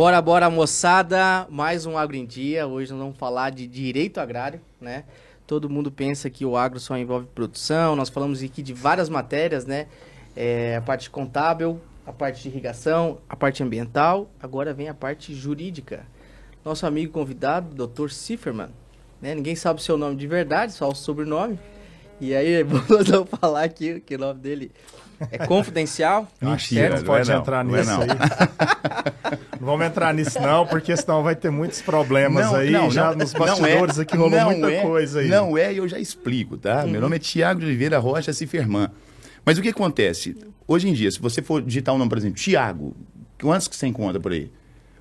Bora, bora, moçada. Mais um Agro em Dia. Hoje nós vamos falar de direito agrário, né? Todo mundo pensa que o agro só envolve produção. Nós falamos aqui de várias matérias, né? É, a parte contábil, a parte de irrigação, a parte ambiental. Agora vem a parte jurídica. Nosso amigo convidado, Dr. Zifferman. Né? Ninguém sabe o seu nome de verdade, só o sobrenome. E aí, vamos falar aqui que o nome dele é confidencial. Mentira, não pode não, entrar não nisso não. aí. não vamos entrar nisso não, porque senão vai ter muitos problemas não, aí. Não, já nos bastidores é, aqui rolou muita é, coisa aí. Não é, e eu já explico, tá? Meu nome é Tiago de Oliveira Rocha Ciferman. Mas o que acontece? Hoje em dia, se você for digitar um nome, por exemplo, Tiago, quantos que você encontra por aí?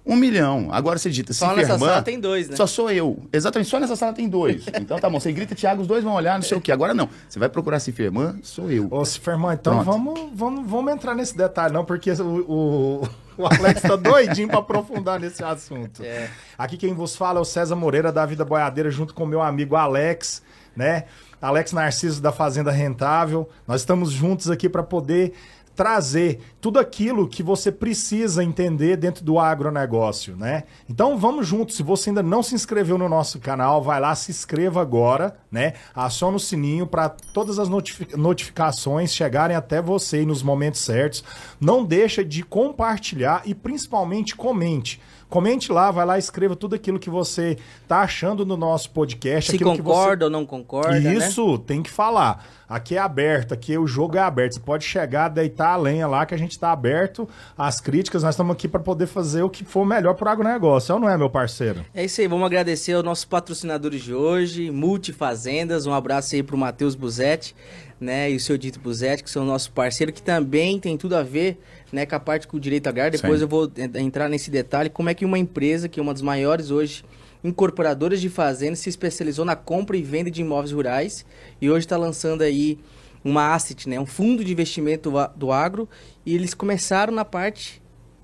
Um milhão. Agora você digita Só nessa sala tem dois, né? Só sou eu. Exatamente, só nessa sala tem dois. Então tá bom, você grita Tiago, os dois vão olhar, não sei o quê. Agora não. Você vai procurar Ciferman, sou eu. Ô, Ciferman, então vamos, vamos, vamos entrar nesse detalhe, não, porque o, o, o Alex tá doidinho para aprofundar nesse assunto. É. Aqui quem vos fala é o César Moreira da Vida Boiadeira, junto com meu amigo Alex, né? Alex Narciso da Fazenda Rentável. Nós estamos juntos aqui para poder trazer tudo aquilo que você precisa entender dentro do agronegócio, né? Então vamos juntos. Se você ainda não se inscreveu no nosso canal, vai lá, se inscreva agora, né? Aciona o sininho para todas as notific notificações chegarem até você nos momentos certos. Não deixa de compartilhar e principalmente comente. Comente lá, vai lá, escreva tudo aquilo que você tá achando no nosso podcast. Se concorda você... ou não concorda. Né? Isso, né? tem que falar. Aqui é aberto, aqui o jogo é aberto. Você pode chegar, deitar a lenha lá, que a gente está aberto às críticas. Nós estamos aqui para poder fazer o que for melhor para o agronegócio. É ou não é, meu parceiro? É isso aí. Vamos agradecer aos nossos patrocinadores de hoje, Multifazendas. Um abraço aí para o Matheus Buzetti, né? E o seu Dito Buzetti, que são nossos parceiros, que também tem tudo a ver né, com a parte com o direito agrário. Depois Sim. eu vou entrar nesse detalhe, como é que uma empresa, que é uma das maiores hoje incorporadoras de fazendas, se especializou na compra e venda de imóveis rurais e hoje está lançando aí uma asset, né, um fundo de investimento do agro e eles começaram na parte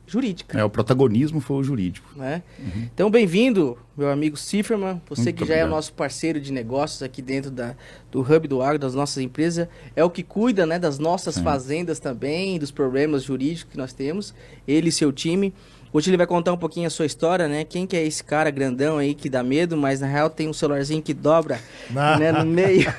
jurídica. É, o protagonismo foi o jurídico. Né? Uhum. Então, bem-vindo, meu amigo Cifferman, você Muito que já obrigado. é o nosso parceiro de negócios aqui dentro da, do Hub do Agro, das nossas empresas, é o que cuida né, das nossas Sim. fazendas também, dos problemas jurídicos que nós temos, ele e seu time. Hoje ele vai contar um pouquinho a sua história, né? Quem que é esse cara grandão aí que dá medo, mas na real tem um celularzinho que dobra né, no meio.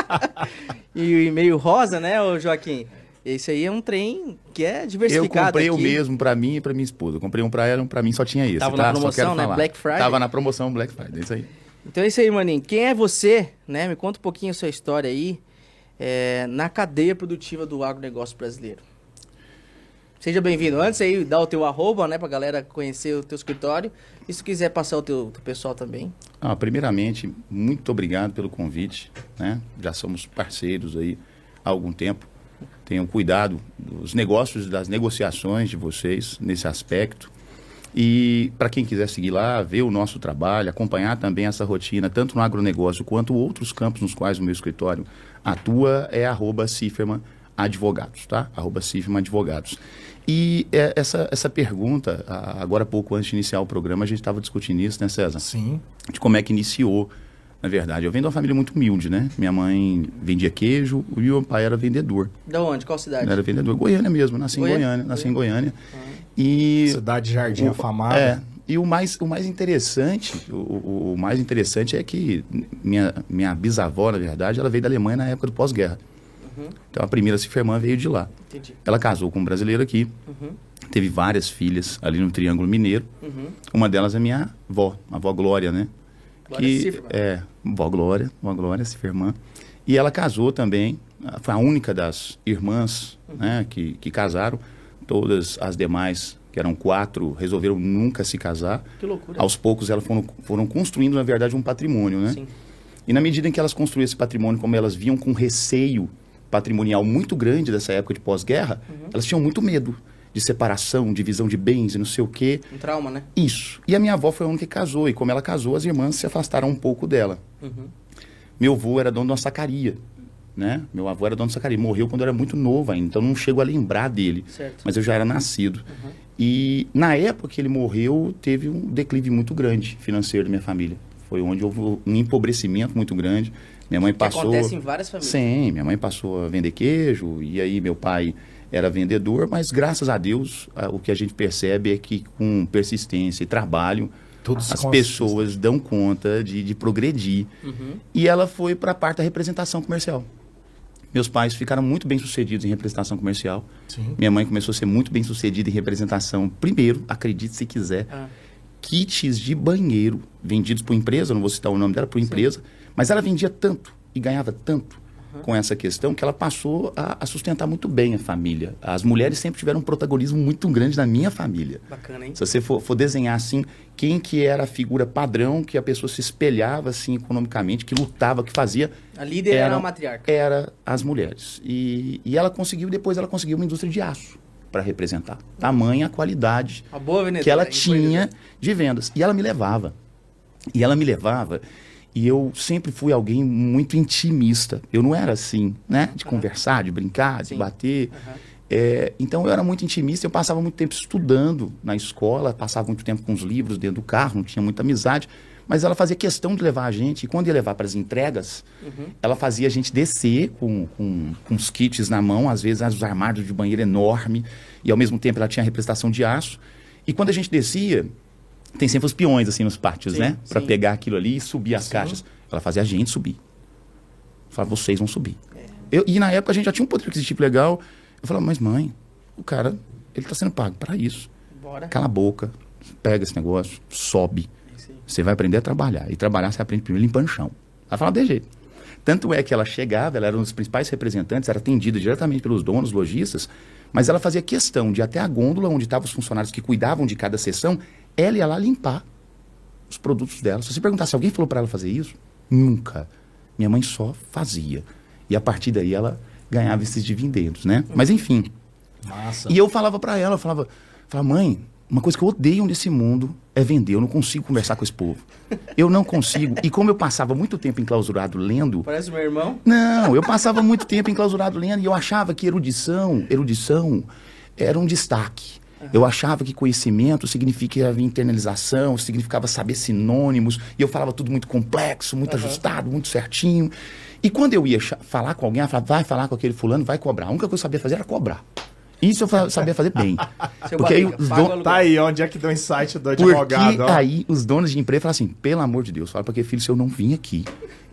e meio rosa, né, Joaquim? Esse aí é um trem que é diversificado. Eu comprei aqui. o mesmo para mim e para minha esposa. Eu comprei um para ela, um para mim só tinha esse. Tava tá? na promoção, né? Black Friday. Tava na promoção Black Friday, isso aí. Então é isso aí, maninho. Quem é você, né? Me conta um pouquinho a sua história aí é, na cadeia produtiva do agronegócio brasileiro. Seja bem-vindo. Antes aí, dá o teu arroba, né, pra galera conhecer o teu escritório. E se quiser passar o teu, teu pessoal também. Ah, primeiramente, muito obrigado pelo convite, né? Já somos parceiros aí há algum tempo tenham cuidado dos negócios, das negociações de vocês nesse aspecto. E para quem quiser seguir lá, ver o nosso trabalho, acompanhar também essa rotina, tanto no agronegócio quanto outros campos nos quais o meu escritório atua, é arroba Ciferman Advogados, tá? Arroba Ciferman Advogados. E é, essa, essa pergunta, agora pouco antes de iniciar o programa, a gente estava discutindo isso, né, César? Sim. De como é que iniciou na verdade. Eu venho de uma família muito humilde, né? Minha mãe vendia queijo e meu pai era vendedor. Da onde? Qual cidade? Era vendedor. Goiânia mesmo, nasci Goiânia? em Goiânia. Nasci Goiânia. em Goiânia. Ah. E... Cidade Jardim afamada. É. E o mais, o mais interessante, o, o, mais interessante é que minha, minha bisavó, na verdade, ela veio da Alemanha na época do pós-guerra. Uhum. Então a primeira Ciferman veio de lá. Entendi. Ela casou com um brasileiro aqui. Uhum. Teve várias filhas ali no Triângulo Mineiro. Uhum. Uma delas é minha avó, a avó Glória, né? Glória que Cifra. é vó Glória, vó Glória, Ciferman. E ela casou também, foi a única das irmãs uhum. né, que, que casaram. Todas as demais, que eram quatro, resolveram nunca se casar. Que loucura. Aos poucos elas foram, foram construindo, na verdade, um patrimônio, né? Sim. E na medida em que elas construíam esse patrimônio, como elas viam com receio patrimonial muito grande dessa época de pós-guerra, uhum. elas tinham muito medo de separação, divisão de bens e não sei o quê. Um trauma, né? Isso. E a minha avó foi a única que casou. E como ela casou, as irmãs se afastaram um pouco dela. Uhum. Meu avô era dono de uma sacaria. Né? Meu avô era dono de sacaria. Morreu quando eu era muito novo ainda. Então não chego a lembrar dele. Certo. Mas eu já era nascido. Uhum. E na época que ele morreu, teve um declive muito grande financeiro da minha família. Foi onde houve um empobrecimento muito grande. Minha mãe que passou. Acontece em várias famílias. Sim, minha mãe passou a vender queijo. E aí meu pai era vendedor, mas graças a Deus, a, o que a gente percebe é que com persistência e trabalho, Tudo as pessoas dão conta de, de progredir. Uhum. E ela foi para a parte da representação comercial. Meus pais ficaram muito bem sucedidos em representação comercial. Sim. Minha mãe começou a ser muito bem sucedida em representação. Primeiro, acredite se quiser, ah. kits de banheiro vendidos por empresa, não vou citar o nome dela, por empresa, mas ela vendia tanto e ganhava tanto com essa questão que ela passou a, a, sustentar muito bem a família. As mulheres sempre tiveram um protagonismo muito grande na minha família. Bacana, hein? Se você for, for desenhar assim, quem que era a figura padrão que a pessoa se espelhava assim economicamente, que lutava, que fazia... A líder era, era a matriarca. Era as mulheres. E, e ela conseguiu, depois ela conseguiu uma indústria de aço para representar. Tamanha a qualidade a que ela tinha de vendas. E ela me levava. E ela me levava e eu sempre fui alguém muito intimista. Eu não era assim, né? De uhum. conversar, de brincar, de Sim. bater. Uhum. É, então eu era muito intimista, eu passava muito tempo estudando na escola, passava muito tempo com os livros dentro do carro, não tinha muita amizade. Mas ela fazia questão de levar a gente, e quando ia levar para as entregas, uhum. ela fazia a gente descer com, com, com, os kits na mão, às vezes os armários de banheiro enorme, e ao mesmo tempo ela tinha representação de aço. E quando a gente descia, tem sempre os peões assim nos pátios, sim, né? Para pegar aquilo ali e subir as sim. caixas. Ela fazia a gente subir. Falava, vocês vão subir. É. Eu, e na época a gente já tinha um poder aquisitivo legal. Eu falava, mas mãe, o cara, ele está sendo pago para isso. Bora. Cala a boca, pega esse negócio, sobe. Você vai aprender a trabalhar. E trabalhar você aprende primeiro limpando o chão. Ela falava de jeito. Tanto é que ela chegava, ela era um dos principais representantes, era atendida diretamente pelos donos, lojistas, mas ela fazia questão de até a gôndola onde estavam os funcionários que cuidavam de cada sessão, ela ia lá limpar os produtos dela. Se você perguntar se alguém falou para ela fazer isso, nunca. Minha mãe só fazia. E a partir daí ela ganhava esses dividendos, né? Mas enfim. Massa. E eu falava para ela, eu falava, falava, mãe, uma coisa que eu odeio nesse mundo é vender. Eu não consigo conversar com esse povo. Eu não consigo. E como eu passava muito tempo enclausurado lendo. Parece meu irmão? Não, eu passava muito tempo enclausurado lendo e eu achava que erudição, erudição era um destaque. Eu achava que conhecimento significava internalização, significava saber sinônimos, e eu falava tudo muito complexo, muito uhum. ajustado, muito certinho. E quando eu ia falar com alguém, ela falava, vai falar com aquele fulano, vai cobrar. A única coisa que eu sabia fazer era cobrar. Isso eu sabia fazer bem. porque aí os don... Tá aí, onde é que deu insight do advogado? Porque aí os donos de empresa falam assim, pelo amor de Deus, fala para que filho, se eu não vim aqui,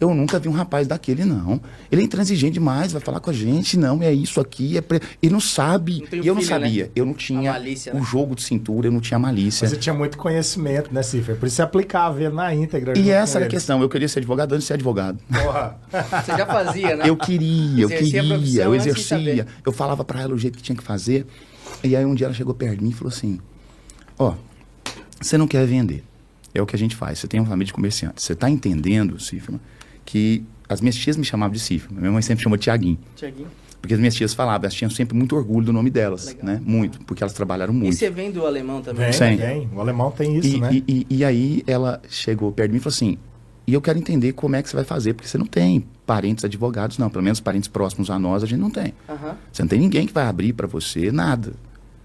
eu nunca vi um rapaz daquele, não. Ele é intransigente demais, vai falar com a gente, não, é isso aqui, é pre... ele não sabe. Não e eu não sabia, né? eu não tinha malícia, o né? jogo de cintura, eu não tinha malícia. Você tinha muito conhecimento, né, Cifra? Por isso você aplicava ele na íntegra. E essa era a questão, eu queria ser advogado antes de ser advogado. Porra. você já fazia, né? Eu queria, eu queria, eu exercia, eu falava para ela o jeito que tinha que fazer. E aí um dia ela chegou perto de mim e falou assim, ó, oh, você não quer vender. É o que a gente faz. Você tem uma família de comerciantes. Você está entendendo, Cifra? Que as minhas tias me chamavam de Cifra. Minha mãe sempre chamou Tiaguinho. Tiaguinho. Porque as minhas tias falavam, elas tinham sempre muito orgulho do nome delas, Legal. né? Muito, porque elas trabalharam muito. E você vem do alemão também? Vem, vem. O alemão tem isso, e, né? E, e, e, aí ela chegou perto de mim e falou assim, e eu quero entender como é que você vai fazer, porque você não tem parentes advogados, não. Pelo menos parentes próximos a nós a gente não tem. Uhum. Você não tem ninguém que vai abrir para você nada.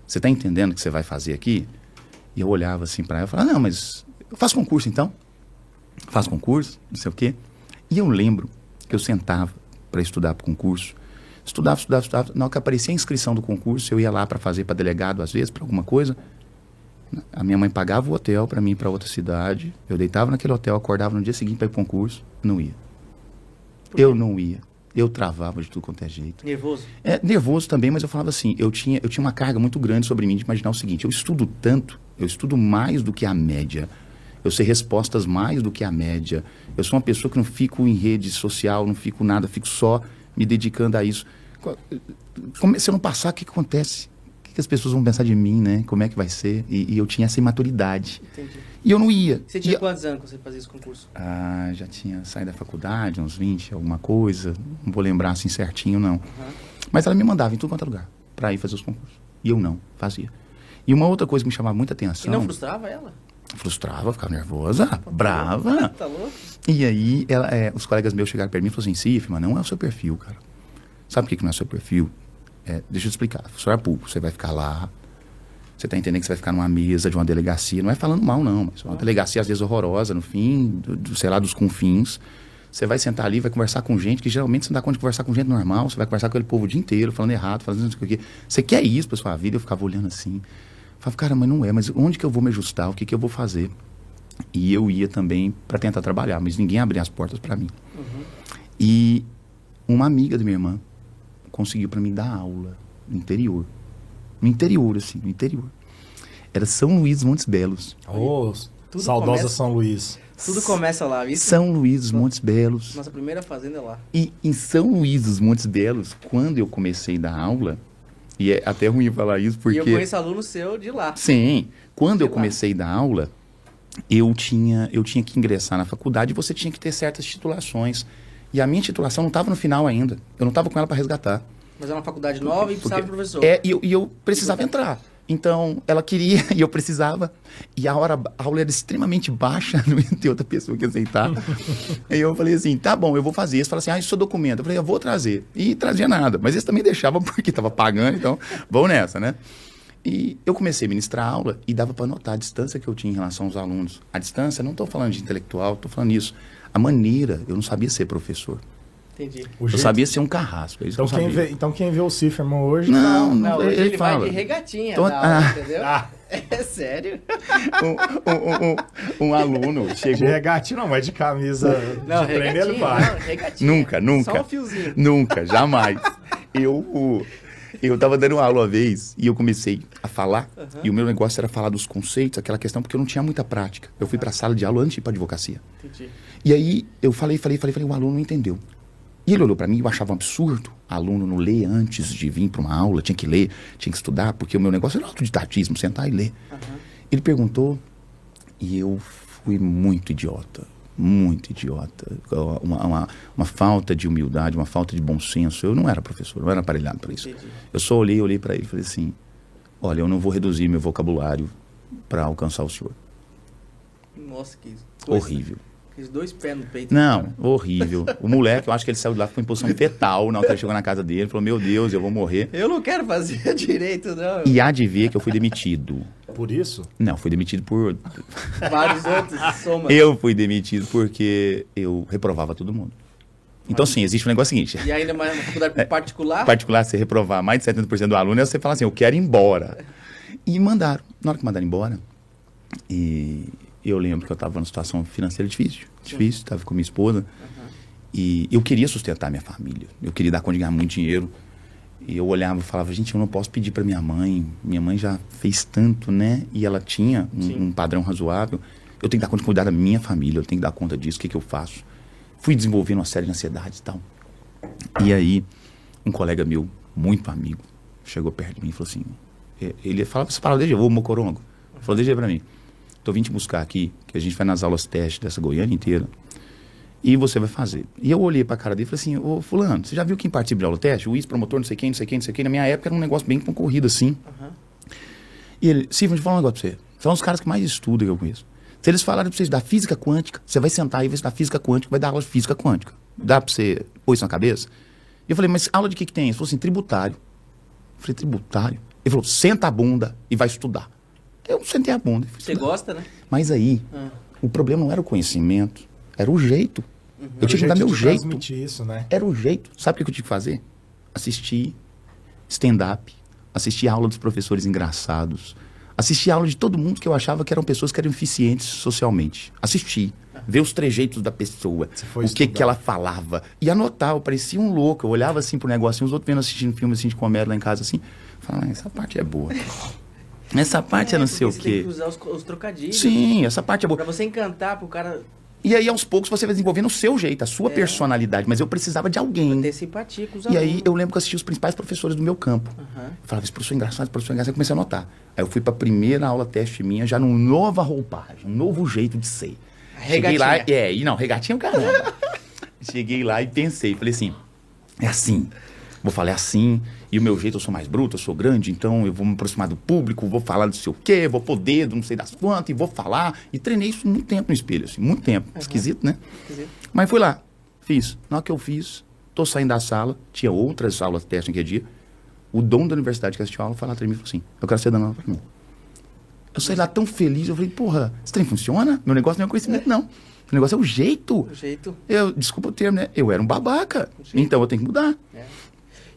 Você está entendendo o que você vai fazer aqui? E eu olhava assim para ela e falava, não, mas eu faço concurso então. Faço concurso, não sei o quê. E eu lembro que eu sentava para estudar para o concurso. Estudava, estudava, estudava. Na hora que aparecia a inscrição do concurso, eu ia lá para fazer para delegado, às vezes, para alguma coisa. A minha mãe pagava o hotel para mim para outra cidade. Eu deitava naquele hotel, acordava no dia seguinte para ir para o concurso. Não ia. Eu não ia. Eu travava de tudo quanto é jeito. Nervoso? É, nervoso também, mas eu falava assim, eu tinha, eu tinha uma carga muito grande sobre mim de imaginar o seguinte, eu estudo tanto, eu estudo mais do que a média. Eu sei respostas mais do que a média. Eu sou uma pessoa que não fico em rede social, não fico nada, fico só me dedicando a isso. Se eu não passar, o que, que acontece? O que, que, as pessoas vão pensar de mim, né? Como é que vai ser? E, e eu tinha essa imaturidade. Entendi. E eu não ia. Você tinha e, quantos anos quando você fazia esse concurso? Ah, já tinha saído da faculdade, uns 20, alguma coisa. Não vou lembrar assim certinho, não. Uhum. Mas ela me mandava em tudo quanto é lugar para ir fazer os concursos. E eu não, fazia. E uma outra coisa que me chamava muita atenção. E não frustrava ela? Frustrava, ficava nervosa, tá brava. tá louco? E aí ela, é, os colegas meus chegaram perto mim e falaram assim, Cif, mas não é o seu perfil, cara. Sabe por que, que não é o seu perfil? É, deixa eu te explicar. Funcionário público, você vai ficar lá, você está entendendo que você vai ficar numa mesa de uma delegacia, não é falando mal, não, mas uma delegacia às vezes horrorosa, no fim, do, do, sei lá, dos confins. Você vai sentar ali, vai conversar com gente que geralmente você não dá conta de conversar com gente normal. Você vai conversar com aquele povo o dia inteiro, falando errado, fazendo isso aqui. Você quer isso pra sua vida? Eu ficava olhando assim. Falava, cara, mas não é. Mas onde que eu vou me ajustar? O que que eu vou fazer? E eu ia também para tentar trabalhar, mas ninguém abria as portas para mim. Uhum. E uma amiga da minha irmã conseguiu para mim dar aula no interior. No interior, assim, no interior. Era São Luís Montes Belos. Oh, saudosa começa... São Luís. Tudo começa lá, viu? São Luís dos Montes Belos. Nossa primeira fazenda é lá. E em São Luís dos Montes Belos, quando eu comecei a dar aula, e é até ruim falar isso porque... E eu conheço aluno seu de lá. Sim. Quando de eu lá. comecei a dar aula, eu tinha, eu tinha que ingressar na faculdade e você tinha que ter certas titulações. E a minha titulação não estava no final ainda. Eu não estava com ela para resgatar. Mas é uma faculdade nova e precisava de professor. É, e eu, e eu precisava entrar. Então, ela queria e eu precisava. E a hora a aula era extremamente baixa, não ia ter outra pessoa que aceitar. Aí eu falei assim: tá bom, eu vou fazer isso. Falei assim: ah, isso é documento. Eu falei: eu vou trazer. E trazia nada. Mas eles também deixavam porque estava pagando, então vamos nessa, né? E eu comecei a ministrar aula e dava para notar a distância que eu tinha em relação aos alunos. A distância, não estou falando de intelectual, estou falando isso. A maneira, eu não sabia ser professor. Entendi. eu jeito... sabia ser um carrasco. É então, que quem vê, então quem vê o Ciferman hoje. Não, não, não ele, ele fala. vai de regatinha, então, aula, ah, entendeu? Ah. É sério? Um, um, um, um, aluno chegou. De regatinha não, mas de camisa. Não, de ele vai. Não, regatinha. Nunca, nunca. Só um fiozinho. Nunca, jamais. eu, eu tava dando uma aula uma vez e eu comecei a falar. Uhum. E o meu negócio era falar dos conceitos, aquela questão, porque eu não tinha muita prática. Eu fui uhum. para a sala de aula antes de ir para advocacia. Entendi. E aí eu falei, falei, falei, falei, o aluno não entendeu. E ele olhou para mim e eu achava um absurdo aluno não ler antes de vir para uma aula, tinha que ler, tinha que estudar, porque o meu negócio era autodidatismo, sentar e ler. Uhum. Ele perguntou e eu fui muito idiota, muito idiota. Uma, uma, uma, falta de humildade, uma falta de bom senso. Eu não era professor, não era aparelhado para isso. Entendi. Eu só olhei, olhei para ele e falei assim: olha, eu não vou reduzir meu vocabulário para alcançar o senhor. Nossa, que coisa. horrível. Fiz dois pés no peito. Não, horrível. O moleque, eu acho que ele saiu de lá, ficou em posição fetal na hora que ele chegou na casa dele. Falou, meu Deus, eu vou morrer. Eu não quero fazer direito, não. E há de ver que eu fui demitido. Por isso? Não, fui demitido por... Vários outros, soma. Eu fui demitido porque eu reprovava todo mundo. Então, sim, existe um negócio seguinte. E ainda mais uma faculdade é, particular? Particular, você reprovar mais de 70% do aluno, você fala assim, eu quero ir embora. E mandaram. Na hora que mandaram embora, e eu lembro que eu estava numa situação financeira difícil. Difícil, estava com minha esposa. Uhum. E eu queria sustentar minha família. Eu queria dar conta de ganhar muito dinheiro. E eu olhava e falava, gente, eu não posso pedir para minha mãe. Minha mãe já fez tanto, né? E ela tinha um, um, padrão razoável. Eu tenho que dar conta de cuidar da minha família. Eu tenho que dar conta disso. O que, que eu faço? Fui desenvolvendo uma série de ansiedades e tal. E aí, um colega meu, muito amigo, chegou perto de mim e falou assim... Ele falava essa palavra desde eu, Mocorongo. Falou, deixa para mim. Tô vindo te buscar aqui, que a gente vai nas aulas teste dessa Goiânia inteira. E você vai fazer. E eu olhei pra cara dele e falei assim, ô fulano, você já viu quem participa de aula teste? O ex-promotor, não sei quem, não sei quem, não sei quem. Na minha época era um negócio bem concorrido assim. Uhum. E ele, Sim, vou te falar um negócio pra você. São os caras que mais estudam que eu conheço. Se eles falarem pra vocês da física quântica, você vai sentar e vai estudar física quântica, vai dar aula de física quântica. Dá pra você pôr isso na cabeça? E eu falei, mas aula de que que tem? Ele falou assim, tributário. Eu falei, tributário? Ele falou, senta a bunda e vai estudar. Eu sentei a bunda. Você gosta, né? Mas aí, ah. o problema não era o conhecimento, era o jeito. Uhum. Eu tinha que dar meu jeito. Isso, né? Era o jeito. Sabe o que eu tinha que fazer? Assistir stand-up, assistir aula dos professores engraçados, assistir aula de todo mundo que eu achava que eram pessoas que eram eficientes socialmente. Assistir, ver os trejeitos da pessoa, o que que ela falava. E anotar, eu parecia um louco. Eu olhava assim pro negócio, os outros vendo assistindo filme assim de comédia lá em casa, assim. Falava, ah, essa parte é boa. Essa parte é, é não sei o quê. Tem que usar os, os, trocadilhos. Sim, essa parte é boa. Pra você encantar pro cara. E aí, aos poucos, você vai desenvolvendo o seu jeito, a sua é. personalidade. Mas eu precisava de alguém. Pra ter simpatia com os E alunos. aí, eu lembro que eu assisti os principais professores do meu campo. Uhum. Eu falava, esse professor é engraçado, esse professor é engraçado. Eu comecei a notar. Aí eu fui pra primeira aula teste minha, já numa nova roupagem, um novo jeito de ser. Cheguei lá, é, e não, regatinha é caramba. Cheguei lá e pensei, falei assim, é assim. Vou falar é assim, e o meu jeito, eu sou mais bruto, eu sou grande, então eu vou me aproximar do público, vou falar não sei o quê, vou pôr dedo, não sei das quantas, e vou falar. E treinei isso muito tempo no espelho, assim, muito tempo. Uhum. Esquisito, né? Esquisito. Mas fui lá, fiz. Na hora que eu fiz, tô saindo da sala, tinha outras aulas teste naquele dia. O dono da universidade que assistiu a aula foi lá atrás de mim e falou assim: Eu quero ser dando aula pra mim. Eu saí lá tão feliz, eu falei, porra, esse trem funciona? Meu negócio não é conhecimento, não. O negócio é o jeito. O jeito. Eu, desculpa o termo, né? Eu era um babaca. Então eu tenho que mudar. É.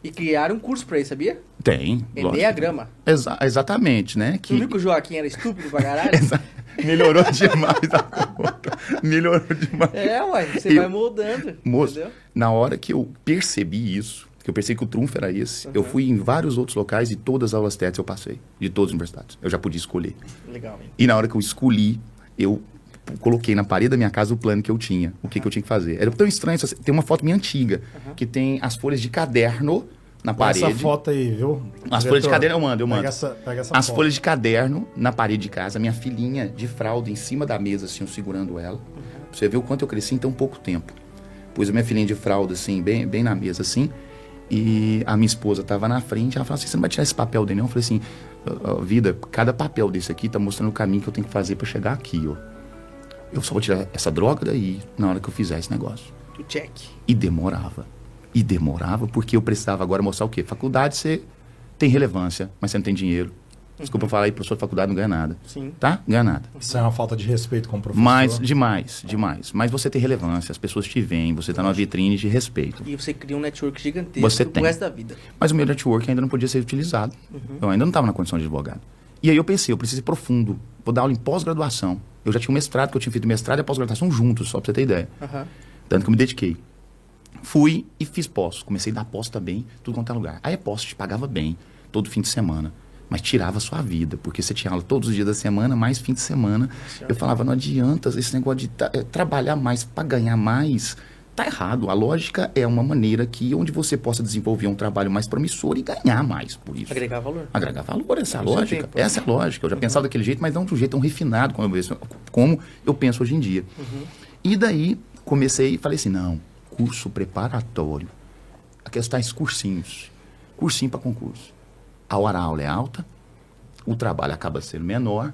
E criaram um curso pra isso, sabia? Tem. Enneagrama. Exa exatamente, né? Que... Você viu que o Joaquim era estúpido pra caralho? Melhorou demais a conta. Melhorou demais. É, ué, você eu, vai moldando. Moço, entendeu? na hora que eu percebi isso, que eu pensei que o trunfo era esse, uhum. eu fui em vários outros locais e todas as aulas técnicas eu passei, de todas as universidades. Eu já podia escolher. Legal. Hein? E na hora que eu escolhi, eu coloquei na parede da minha casa o plano que eu tinha, o que, uhum. que eu tinha que fazer. Era tão estranho, tem uma foto minha antiga, uhum. que tem as folhas de caderno na parede. Essa foto aí, viu? As Diretor, folhas de caderno eu mando, eu mando. Pega essa, pega essa As foto. folhas de caderno na parede de casa, minha filhinha de fralda em cima da mesa, assim, eu segurando ela. Uhum. Pra você ver o quanto eu cresci em tão pouco tempo. Pus a minha filhinha de fralda, assim, bem, bem na mesa, assim. E a minha esposa tava na frente, ela falou assim, você não vai tirar esse papel dele não? Eu falei assim, vida, cada papel desse aqui tá mostrando o caminho que eu tenho que fazer para chegar aqui, ó. Eu só vou tirar essa droga daí na hora que eu fizer esse negócio. O check. E demorava. E demorava porque eu precisava agora mostrar o quê? Faculdade você tem relevância, mas você não tem dinheiro. Desculpa uhum. falar aí, professor de faculdade não ganha nada. Sim. Tá? Ganha nada. Isso é uma falta de respeito com o professor. Mas, demais, demais. Mas você tem relevância, as pessoas te veem, você está numa vitrine de respeito. E você cria um network gigantesco você tem. pro resto da vida. Mas o meu network ainda não podia ser utilizado. Uhum. Eu ainda não estava na condição de advogado. E aí eu pensei, eu preciso ir profundo. Vou dar aula em pós-graduação. Eu já tinha um mestrado, que eu tinha feito mestrado e pós-graduação juntos, só para você ter ideia. Uhum. Tanto que eu me dediquei. Fui e fiz pós. Comecei a dar pós também, tudo quanto é lugar. Aí a pós te pagava bem, todo fim de semana. Mas tirava a sua vida, porque você tinha aula todos os dias da semana, mais fim de semana. Eu falava, não adianta esse negócio de tra eh, trabalhar mais para ganhar mais. Tá errado. A lógica é uma maneira que onde você possa desenvolver um trabalho mais promissor e ganhar mais por isso. Agregar valor. Agregar valor, essa é a lógica. Tempo, essa é a lógica. Eu já uhum. pensava daquele jeito, mas não de um jeito tão refinado como eu, como eu penso hoje em dia. Uhum. E daí comecei e falei assim, não, curso preparatório. Aqui estão os cursinhos. Cursinho para concurso. A hora aula é alta, o trabalho acaba sendo menor,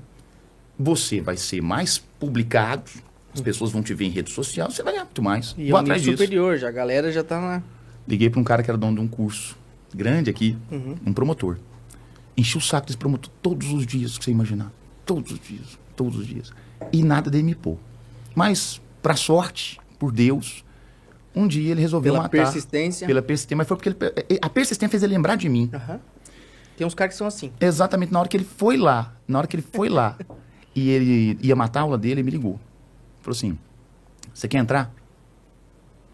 você vai ser mais publicado, as pessoas vão te ver em rede social, você vai ganhar muito mais. E Vou é um atrás disso. superior, já a galera já está lá. Liguei para um cara que era dono de um curso grande aqui, uhum. um promotor. Enchi o saco desse promotor todos os dias que você imaginar. Todos os dias, todos os dias. E nada dele me pôr. Mas, para sorte, por Deus, um dia ele resolveu pela matar. persistência. Pela persistência. Mas foi porque ele, a persistência fez ele lembrar de mim. Uhum. Tem uns caras que são assim. Exatamente. Na hora que ele foi lá, na hora que ele foi lá e ele ia matar a aula dele, ele me ligou. Falou assim: Você quer entrar?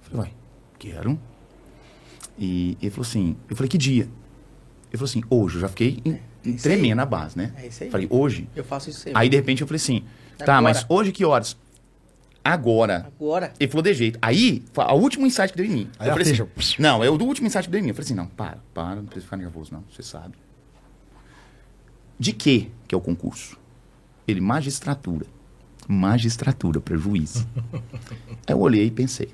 Eu falei: Vai, quero. E ele falou assim: Eu falei: Que dia? Ele falou assim: Hoje. Eu já fiquei em, é tremendo na base, né? É isso aí. Falei: Hoje. Eu faço isso sempre. Aí de repente eu falei assim: Tá, Agora. mas hoje que horas? Agora. Agora. Ele falou de jeito. Aí, o último insight que deu em mim. Aí eu falei assim, não, é o do último insight que deu em mim. Eu falei assim, não, para, para, não precisa ficar nervoso, não. Você sabe. De que que é o concurso? Ele, magistratura. Magistratura para juiz. Eu olhei e pensei.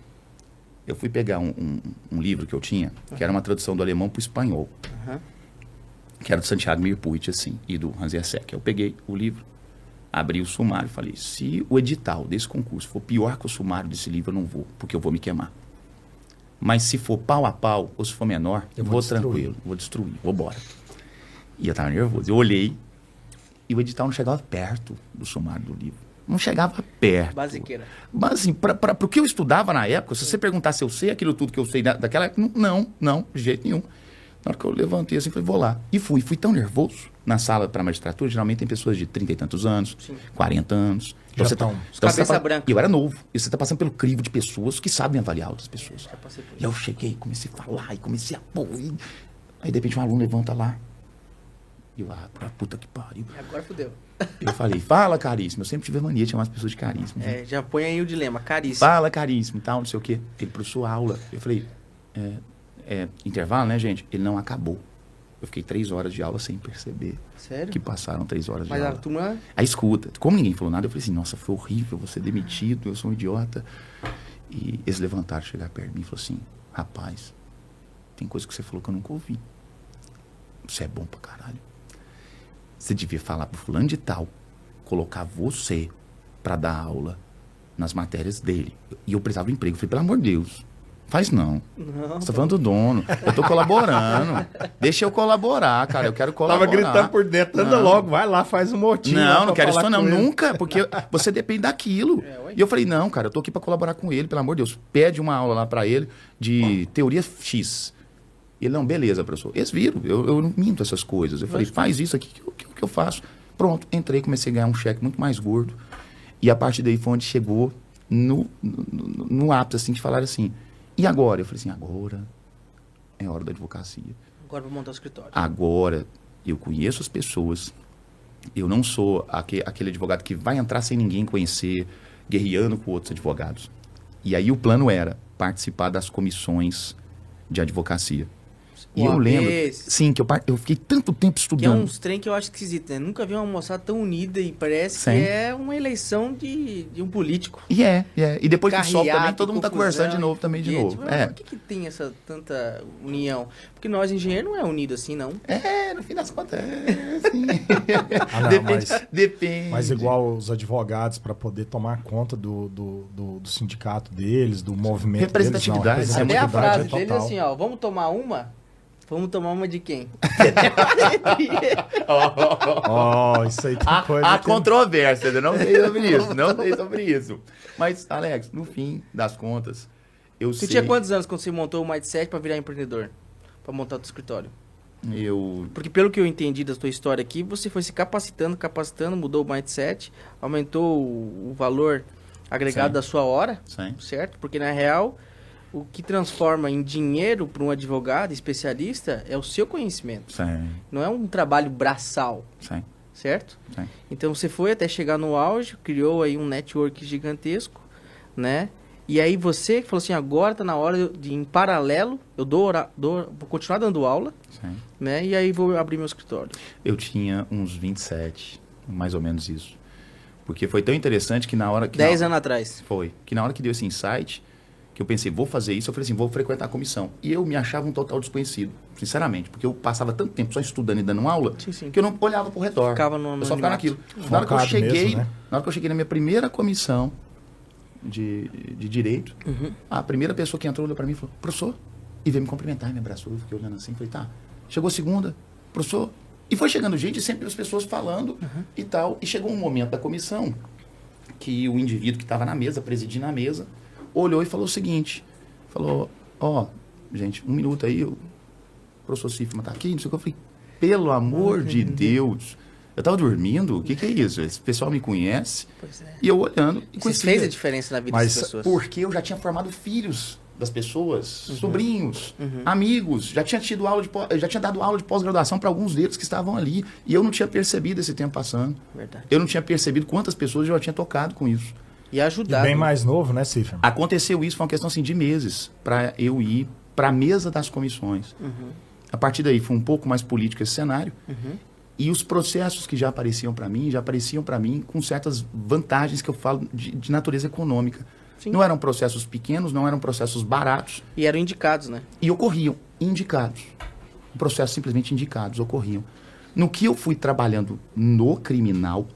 Eu fui pegar um, um, um, livro que eu tinha, que era uma tradução do alemão para o espanhol. Uhum. Que era do Santiago Mirpuit, assim, e do Hans Jacek. Eu peguei o livro, abri o sumário e falei, se o edital desse concurso for pior que o sumário desse livro, eu não vou, porque eu vou me queimar. Mas se for pau a pau, ou se for menor, eu vou, vou tranquilo, vou destruir, vou embora. E eu tava nervoso. Eu olhei e o edital não chegava perto do sumário do livro. Não chegava perto. Basiqueira. Mas assim, para o que eu estudava na época, se você perguntar se eu sei aquilo tudo que eu sei da, daquela época, não, não, de jeito nenhum. Na hora que eu levantei assim, falei, vou lá. E fui. Fui tão nervoso. Na sala para magistratura, geralmente tem pessoas de 30 e tantos anos, Sim. 40 anos. Então Já você tá, então cabeça tá, branca. E eu era novo. E você está passando pelo crivo de pessoas que sabem avaliar outras pessoas. E eu cheguei, comecei a falar, e comecei a pôr. E... Aí, de repente, um aluno levanta lá. E eu, ah, pra puta que pariu. E agora fudeu. Eu falei, fala, caríssimo. Eu sempre tive mania de chamar as pessoas de caríssimo. É, já põe aí o dilema, caríssimo. Fala, caríssimo, tal, não sei o quê. Ele, professor, aula. Eu falei, é, é, intervalo, né, gente? Ele não acabou. Eu fiquei três horas de aula sem perceber. Sério? Que passaram três horas Mas de aula. Mas a turma... A escuta. Como ninguém falou nada, eu falei assim, nossa, foi horrível, vou ser demitido, eu sou um idiota. E eles levantaram, chegaram perto de mim e falaram assim, rapaz, tem coisa que você falou que eu nunca ouvi. Você é bom pra caralho. Você devia falar pro fulano de tal, colocar você para dar aula nas matérias dele. E eu precisava de emprego. Eu falei, pelo amor de Deus, Faz não. não. Você tá falando do dono. Eu tô colaborando. Deixa eu colaborar, cara. Eu quero colaborar. Tava gritando por dentro. Anda logo, vai lá, faz um motim. Não, não quero isso não. Nunca, porque você depende daquilo. É, e eu falei, não, cara, eu tô aqui pra colaborar com ele, pelo amor de Deus. Pede uma aula lá pra ele de teoria X. Ele, não, beleza, professor. Eles viram, eu, eu não minto essas coisas. Eu falei, faz isso aqui, o que, que, que eu faço? Pronto, entrei, comecei a ganhar um cheque muito mais gordo. E a partir daí foi onde chegou no, no, no, no ápice, assim, de falar assim, e agora? Eu falei assim, agora é hora da advocacia. Agora vou montar o escritório. Agora, eu conheço as pessoas. Eu não sou aquele, aquele advogado que vai entrar sem ninguém conhecer, guerreando com outros advogados. E aí o plano era participar das comissões de advocacia. E eu lembro. Sim, que eu, eu fiquei tanto tempo estudando. Que é uns trem que eu acho esquisito, né? Nunca vi uma moçada tão unida e parece sim. que é uma eleição de, de um político. E é, é. E depois Carreado, que sobe também, todo mundo tá conversando de novo também de novo. Tipo, é. Por que, que tem essa tanta união? Porque nós, engenheiros, não é unido assim, não. É, no fim das contas, é assim. ah, não, depende, mas, depende. Mas igual os advogados, para poder tomar conta do, do, do, do, sindicato deles, do movimento representatividade, deles, não, representatividade. Até a frase é dele assim, ó, vamos tomar uma? Vamos tomar uma de quem? oh, isso aí tem coisa. Há que... controvérsia, eu não sei sobre isso, não sei sobre isso. Mas, Alex, no fim das contas, eu você sei... Você tinha quantos anos quando você montou o Mindset para virar empreendedor? Para montar o escritório? Eu... Porque pelo que eu entendi da sua história aqui, você foi se capacitando, capacitando, mudou o Mindset, aumentou o, valor agregado Sim. da sua hora, Sim. certo? Porque na real o que transforma em dinheiro para um advogado especialista é o seu conhecimento. Sim. Não é um trabalho braçal. Sim. Certo? Sim. Então você foi até chegar no auge, criou aí um network gigantesco, né? E aí você falou assim, agora está na hora de, em paralelo, eu dou, dou vou continuar dando aula, né? E aí vou abrir meu escritório. Eu tinha uns 27, mais ou menos isso. Porque foi tão interessante que na hora que... 10 anos atrás. Foi. Que na hora que deu esse insight, que eu pensei, vou fazer isso, eu falei assim, vou frequentar a comissão. E eu me achava um total desconhecido, sinceramente, porque eu passava tanto tempo só estudando e dando aula, sim, sim. que eu não olhava pro redor. Ficava no, no eu só ficava naquilo. Na hora que eu cheguei, mesmo, né? na hora que eu cheguei na minha primeira comissão de, de direito, uhum. a primeira pessoa que entrou olhou para mim e falou, professor, e veio me cumprimentar, me abraçou, eu fiquei olhando assim, falei, tá. Chegou a segunda, professor, e foi chegando gente, sempre as pessoas falando uhum. e tal. E chegou um momento da comissão que o indivíduo que estava na mesa, presidindo a mesa, olhou e falou o seguinte: falou, ó, oh, gente, um minuto aí, o professor Cifma tá aqui, não sei o que. Eu falei, pelo amor de Deus. Eu tava dormindo, o que, que é isso? Esse pessoal me conhece. É. E eu olhando. E Isso fez a diferença na vida Mas, das pessoas. Porque eu já tinha formado filhos das pessoas, uhum. sobrinhos, uhum. amigos, já tinha tido aula de já tinha dado aula de pós-graduação para alguns deles que estavam ali e eu não tinha percebido esse tempo passando. Verdade. Eu não tinha percebido quantas pessoas eu já tinha tocado com isso. E ajudar. bem mais novo, né, Cifra? Aconteceu isso, foi uma questão assim, de meses para eu ir para a mesa das comissões. Uhum. A partir daí foi um pouco mais político esse cenário. Uhum. E os processos que já apareciam para mim, já apareciam para mim com certas vantagens que eu falo de, de natureza econômica. Sim. Não eram processos pequenos, não eram processos baratos. E eram indicados, né? E ocorriam, indicados. Processos simplesmente indicados, ocorriam. No que eu fui trabalhando no criminal,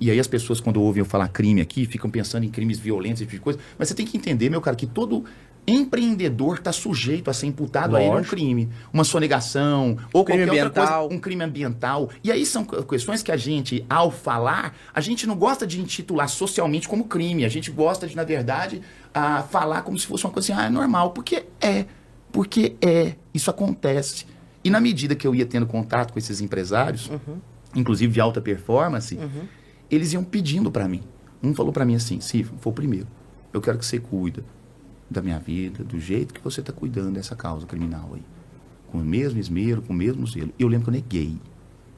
e aí as pessoas, quando ouvem eu falar crime aqui, ficam pensando em crimes violentos e tipo de coisa. Mas você tem que entender, meu cara, que todo empreendedor está sujeito a ser imputado Lógico. a ele um crime, uma sonegação ou crime qualquer ambiental. outra coisa, um crime ambiental. E aí são questões que a gente, ao falar, a gente não gosta de intitular socialmente como crime. A gente gosta de, na verdade, a falar como se fosse uma coisa assim, ah, é normal, porque é, porque é, isso acontece. E na medida que eu ia tendo contato com esses empresários, uhum. inclusive de alta performance, uhum eles iam pedindo para mim. Um falou para mim assim, Cif, foi o primeiro. Eu quero que você cuida da minha vida, do jeito que você está cuidando dessa causa criminal aí. Com o mesmo esmero, com o mesmo zelo. E eu lembro que eu neguei.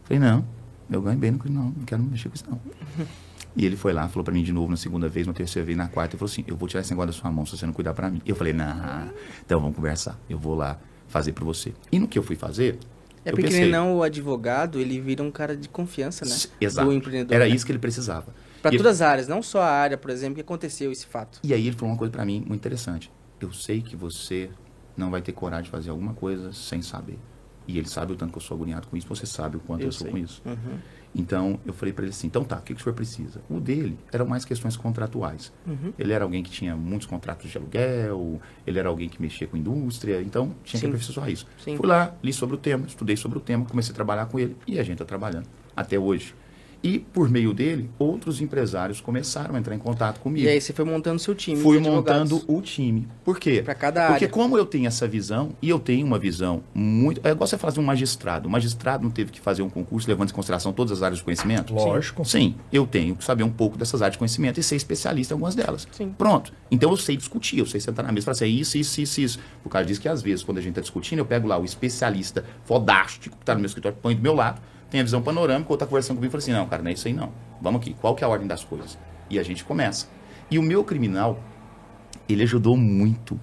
Falei, não, eu ganho bem no criminal, não quero mexer com isso não. E ele foi lá, falou para mim de novo na segunda vez, na terceira vez, na quarta, e falou assim, eu vou tirar esse negócio da sua mão se você não cuidar para mim. Eu falei, não, então vamos conversar, eu vou lá fazer para você. E no que eu fui fazer, é porque pensei, não o advogado, ele vira um cara de confiança, né? Exato. Do empreendedor. Era né? isso que ele precisava. Para todas as áreas, não só a área, por exemplo, que aconteceu esse fato. E aí ele falou uma coisa para mim muito interessante. Eu sei que você não vai ter coragem de fazer alguma coisa sem saber. E ele sabe o tanto que eu sou agoniado com isso, você sabe o quanto eu, eu sou com isso. Uhum. Então, eu falei para ele assim, então tá, o que, que o senhor precisa? O dele eram mais questões contratuais. Uhum. Ele era alguém que tinha muitos contratos de aluguel, ele era alguém que mexia com indústria, então tinha Sim. que aperfeiçoar isso. Sim. Fui lá, li sobre o tema, estudei sobre o tema, comecei a trabalhar com ele e a gente está trabalhando até hoje. E, por meio dele, outros empresários começaram a entrar em contato comigo. E aí você foi montando seu time. Fui montando o time. Por quê? Para cada Porque como eu tenho essa visão, e eu tenho uma visão muito... É igual você fazer um magistrado. O magistrado não teve que fazer um concurso levando em consideração todas as áreas de conhecimento? Lógico. Sim, eu tenho que saber um pouco dessas áreas de conhecimento e ser especialista em algumas delas. Sim. Pronto. Então eu sei discutir, eu sei sentar na mesa e falar assim, isso, isso, isso, isso. O cara diz que às vezes, quando a gente está discutindo, eu pego lá o especialista fodástico que está no meu escritório, põe do meu lado, tem a visão panorâmica, ou está conversando comigo e fala assim, não, cara, não é isso aí não. Vamos aqui, qual que é a ordem das coisas? E a gente começa. E o meu criminal, ele ajudou muito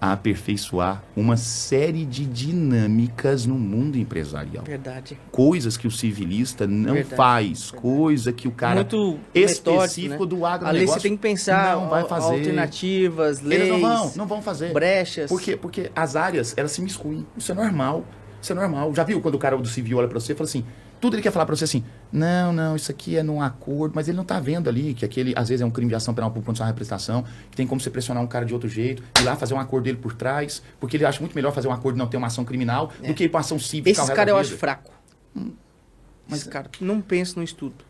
a aperfeiçoar uma série de dinâmicas no mundo empresarial. Verdade. Coisas que o civilista não Verdade. faz, coisa que o cara Muito específico metódico, né? do agronegócio Ali você tem que pensar não vai fazer. alternativas, leis, Eles não vão, não vão fazer. brechas. Por quê? Porque as áreas, elas se miscuem. Isso é normal. Isso é normal. Já viu quando o cara do civil olha para você e fala assim, tudo ele quer falar para você assim, não, não, isso aqui é num acordo, mas ele não tá vendo ali que aquele, às vezes, é um crime de ação penal por condição de representação, que tem como você pressionar um cara de outro jeito, ir lá fazer um acordo dele por trás, porque ele acha muito melhor fazer um acordo e não ter uma ação criminal É. do que ir pra ação. Esses ao resto caras da eu acho fraco. Mas- Esse cara não pensa no estudo.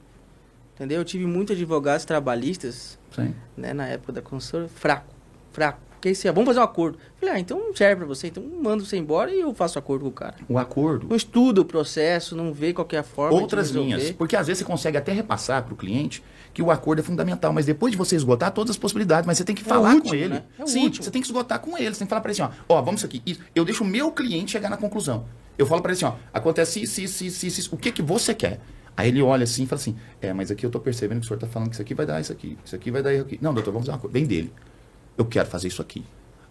Entendeu? Eu tive muitos advogados trabalhistas, Sim. né, na época da construção, fraco, fraco. Assim, ah, vamos fazer um acordo. Eu Falei, ah, então não serve pra você, então manda você embora e eu faço acordo com o cara. O acordo. Não estuda o processo, não vê qual que é a forma Outras linhas. Porque às vezes você consegue até repassar para o cliente que o acordo é fundamental, mas depois de você esgotar todas as possibilidades, mas você tem que o falar último, com ele. né? É Sim, último. você tem que esgotar com ele. Você tem que falar para ele assim, ó, ó, vamos isso aqui. Isso. Eu deixo o meu cliente chegar na conclusão. Eu falo para ele assim, ó, acontece isso, isso, isso, isso, isso. O que que você quer? Aí ele olha assim e fala assim, é, mas aqui eu tô percebendo que o senhor tá falando que isso aqui vai dar isso aqui, isso aqui vai dar isso aqui. Não, doutor, vamos fazer uma coisa. Vem dele. Eu quero fazer isso aqui.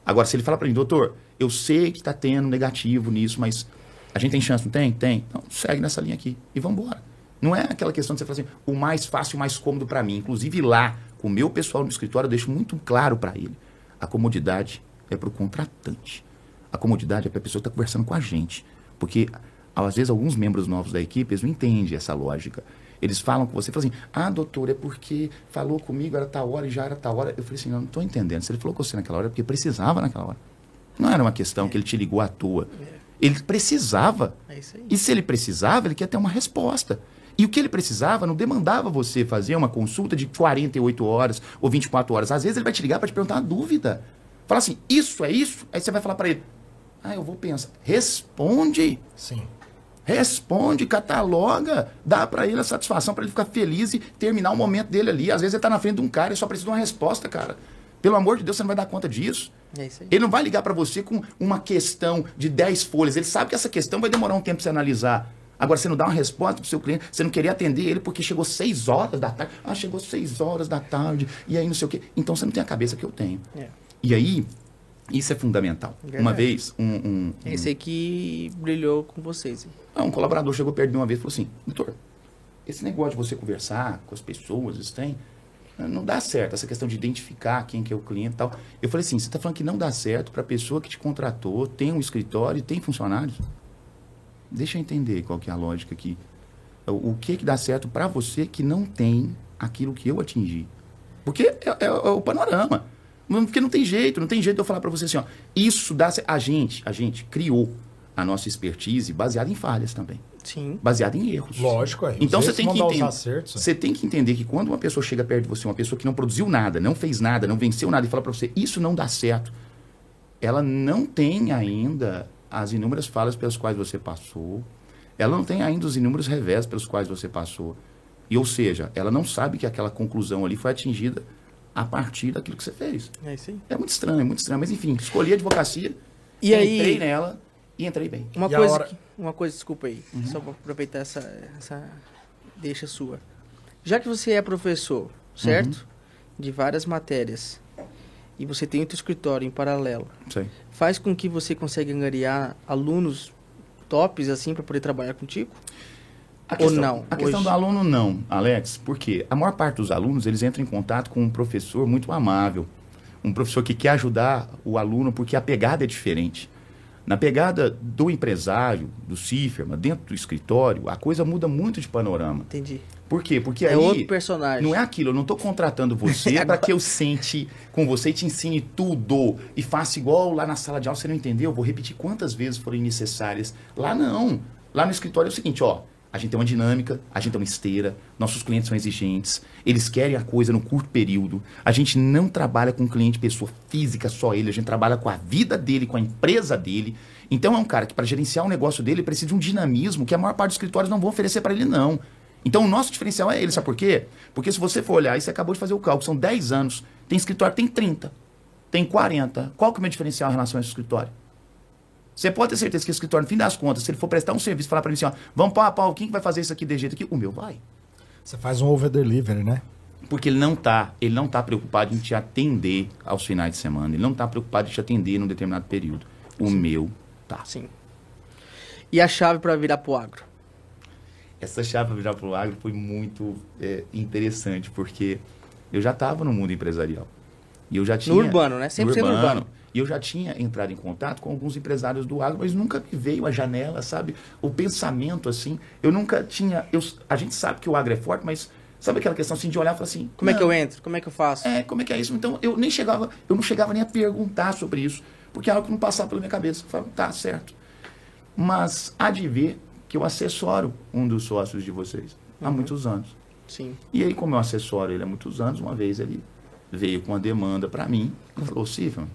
Agora, se ele fala para mim, doutor, eu sei que tá tendo negativo nisso, mas a gente tem chance, não tem? Tem. Então, segue nessa linha aqui e vamos embora. Não é aquela questão de você falar assim, o mais fácil, o mais cômodo para mim. Inclusive lá, com o meu pessoal no escritório, eu deixo muito claro para ele. A comodidade é para o contratante. A comodidade é para a pessoa que está conversando com a gente. Porque, às vezes, alguns membros novos da equipe, eles não entendem essa lógica. Eles falam com você, falam assim, ah, doutor, é porque falou comigo, era tal hora e já era tal hora. Eu falei assim, não, não estou entendendo. Se ele falou com você naquela hora, é porque precisava naquela hora. Não era uma questão que ele te ligou à toa. Ele precisava. É. E se ele precisava, ele quer ter uma resposta. E o que ele precisava não demandava você fazer uma consulta de 48 horas ou 24 horas. Às vezes ele vai te ligar para te perguntar uma dúvida. Fala assim, isso é isso? Aí você vai falar para ele, ah, eu vou pensar. Responde. Sim. Responde, cataloga, dá para ele a satisfação para ele ficar feliz e terminar o momento dele ali. Às vezes ele tá na frente de um cara e só precisa de uma resposta, cara. Pelo amor de Deus, você não vai dar conta disso. É. Ele não vai ligar para você com uma questão de 10 folhas. Ele sabe que essa questão vai demorar um tempo para você analisar. Agora, você não dá uma resposta pro seu cliente, você não queria atender ele porque chegou 6 horas da tarde. Ah, chegou 6 horas da tarde, e aí não sei o quê. Então você não tem a cabeça que eu tenho. É. E aí, isso é fundamental. Verdade. Uma vez, um, um, um, Esse aí que brilhou com vocês. hein? ah, um colaborador chegou perto de mim uma vez e falou assim: Doutor, esse negócio de você conversar com as pessoas, isso tem. Não dá certo, essa questão de identificar quem que é o cliente e tal. Eu falei assim: você está falando que não dá certo para a pessoa que te contratou, tem um escritório, tem funcionários? Deixa eu entender qual que é a lógica aqui. O, o que que dá certo para você que não tem aquilo que eu atingi? Porque é, é- é o panorama. Porque não tem jeito, não tem jeito de eu falar para você assim, ó, isso dá certo. A gente, a gente criou a nossa expertise baseada em falhas também, Sim. baseada em erros. Lógico, é. Então você tem que entender. acertos. Você tem que entender que quando uma pessoa chega perto de você, uma pessoa que não produziu nada, não fez nada, não venceu nada e fala para você, isso não dá certo, ela não tem ainda as inúmeras falhas pelas quais você passou. Ela não tem ainda os inúmeros revés pelos quais você passou. E ou seja, ela não sabe que aquela conclusão ali foi atingida a partir daquilo que você fez. É isso aí. É muito estranho, é muito estranho, mas enfim, escolhi a advocacia, E aí- entrei nela e entrei bem. Uma E coisa, hora- que- uma coisa, desculpa aí, Uhum. só para aproveitar essa, essa deixa sua. Já que você é professor, certo? Uhum. De várias matérias, e você tem outro escritório em paralelo, Sei. faz com que você consiga angariar alunos tops assim para poder trabalhar contigo? A Ou questão, não, A questão hoje? do aluno não, Alex, porque a maior parte dos alunos, eles entram em contato com um professor muito amável, um professor que quer ajudar o aluno porque a pegada é diferente. Na pegada do empresário, do CIFERMA, dentro do escritório, a coisa muda muito de panorama. Entendi. Por quê? Porque é aí outro personagem. não é aquilo, eu não estou contratando você para que eu sente com você e te ensine tudo e faça igual lá na sala de aula, você não entendeu? Eu vou repetir quantas vezes forem necessárias. Lá não. Lá no escritório é o seguinte, ó, a gente tem uma dinâmica, a gente tem uma esteira, nossos clientes são exigentes, eles querem a coisa no curto período. A gente não trabalha com cliente pessoa física só ele, a gente trabalha com a vida dele, com a empresa dele. Então é um cara que para gerenciar o negócio dele precisa de um dinamismo que a maior parte dos escritórios não vão oferecer para ele não. Então o nosso diferencial é ele, sabe por quê? Porque se você for olhar, e você acabou de fazer o cálculo, são 10 anos, tem escritório que tem 30, tem 40. Qual que é o meu diferencial em relação a esse escritório? Você pode ter certeza que o escritório, no fim das contas, se ele for prestar um serviço, falar para mim assim, ó, vamos pau a pau, quem que vai fazer isso aqui de jeito aqui? O meu vai. Você faz um over delivery, né? Porque ele não tá, ele não tá preocupado em te atender aos finais de semana, ele não tá preocupado em te atender num determinado período. O Sim. meu tá. Sim. E a chave para virar pro agro? essa chave para virar para o agro foi muito é, interessante, porque eu já estava no mundo empresarial. E eu já tinha, no urbano, né? Sempre no urbano, urbano. E eu já tinha entrado em contato com alguns empresários do agro, mas nunca me veio a janela, sabe? O pensamento, assim. Eu nunca tinha. Eu, a gente sabe que o agro é forte, mas sabe aquela questão assim de olhar e falar assim. Como é que eu entro? Como é que eu faço? É, como é que é isso? Então eu nem chegava, eu não chegava nem a perguntar sobre isso, porque é algo que não passava pela minha cabeça. Eu falava, tá certo. Mas há de ver que eu assessoro um dos sócios de vocês há uhum. muitos anos. Sim. E aí, como eu assessoro ele há muitos anos, uma vez ele veio com uma demanda para mim e falou, Silvio,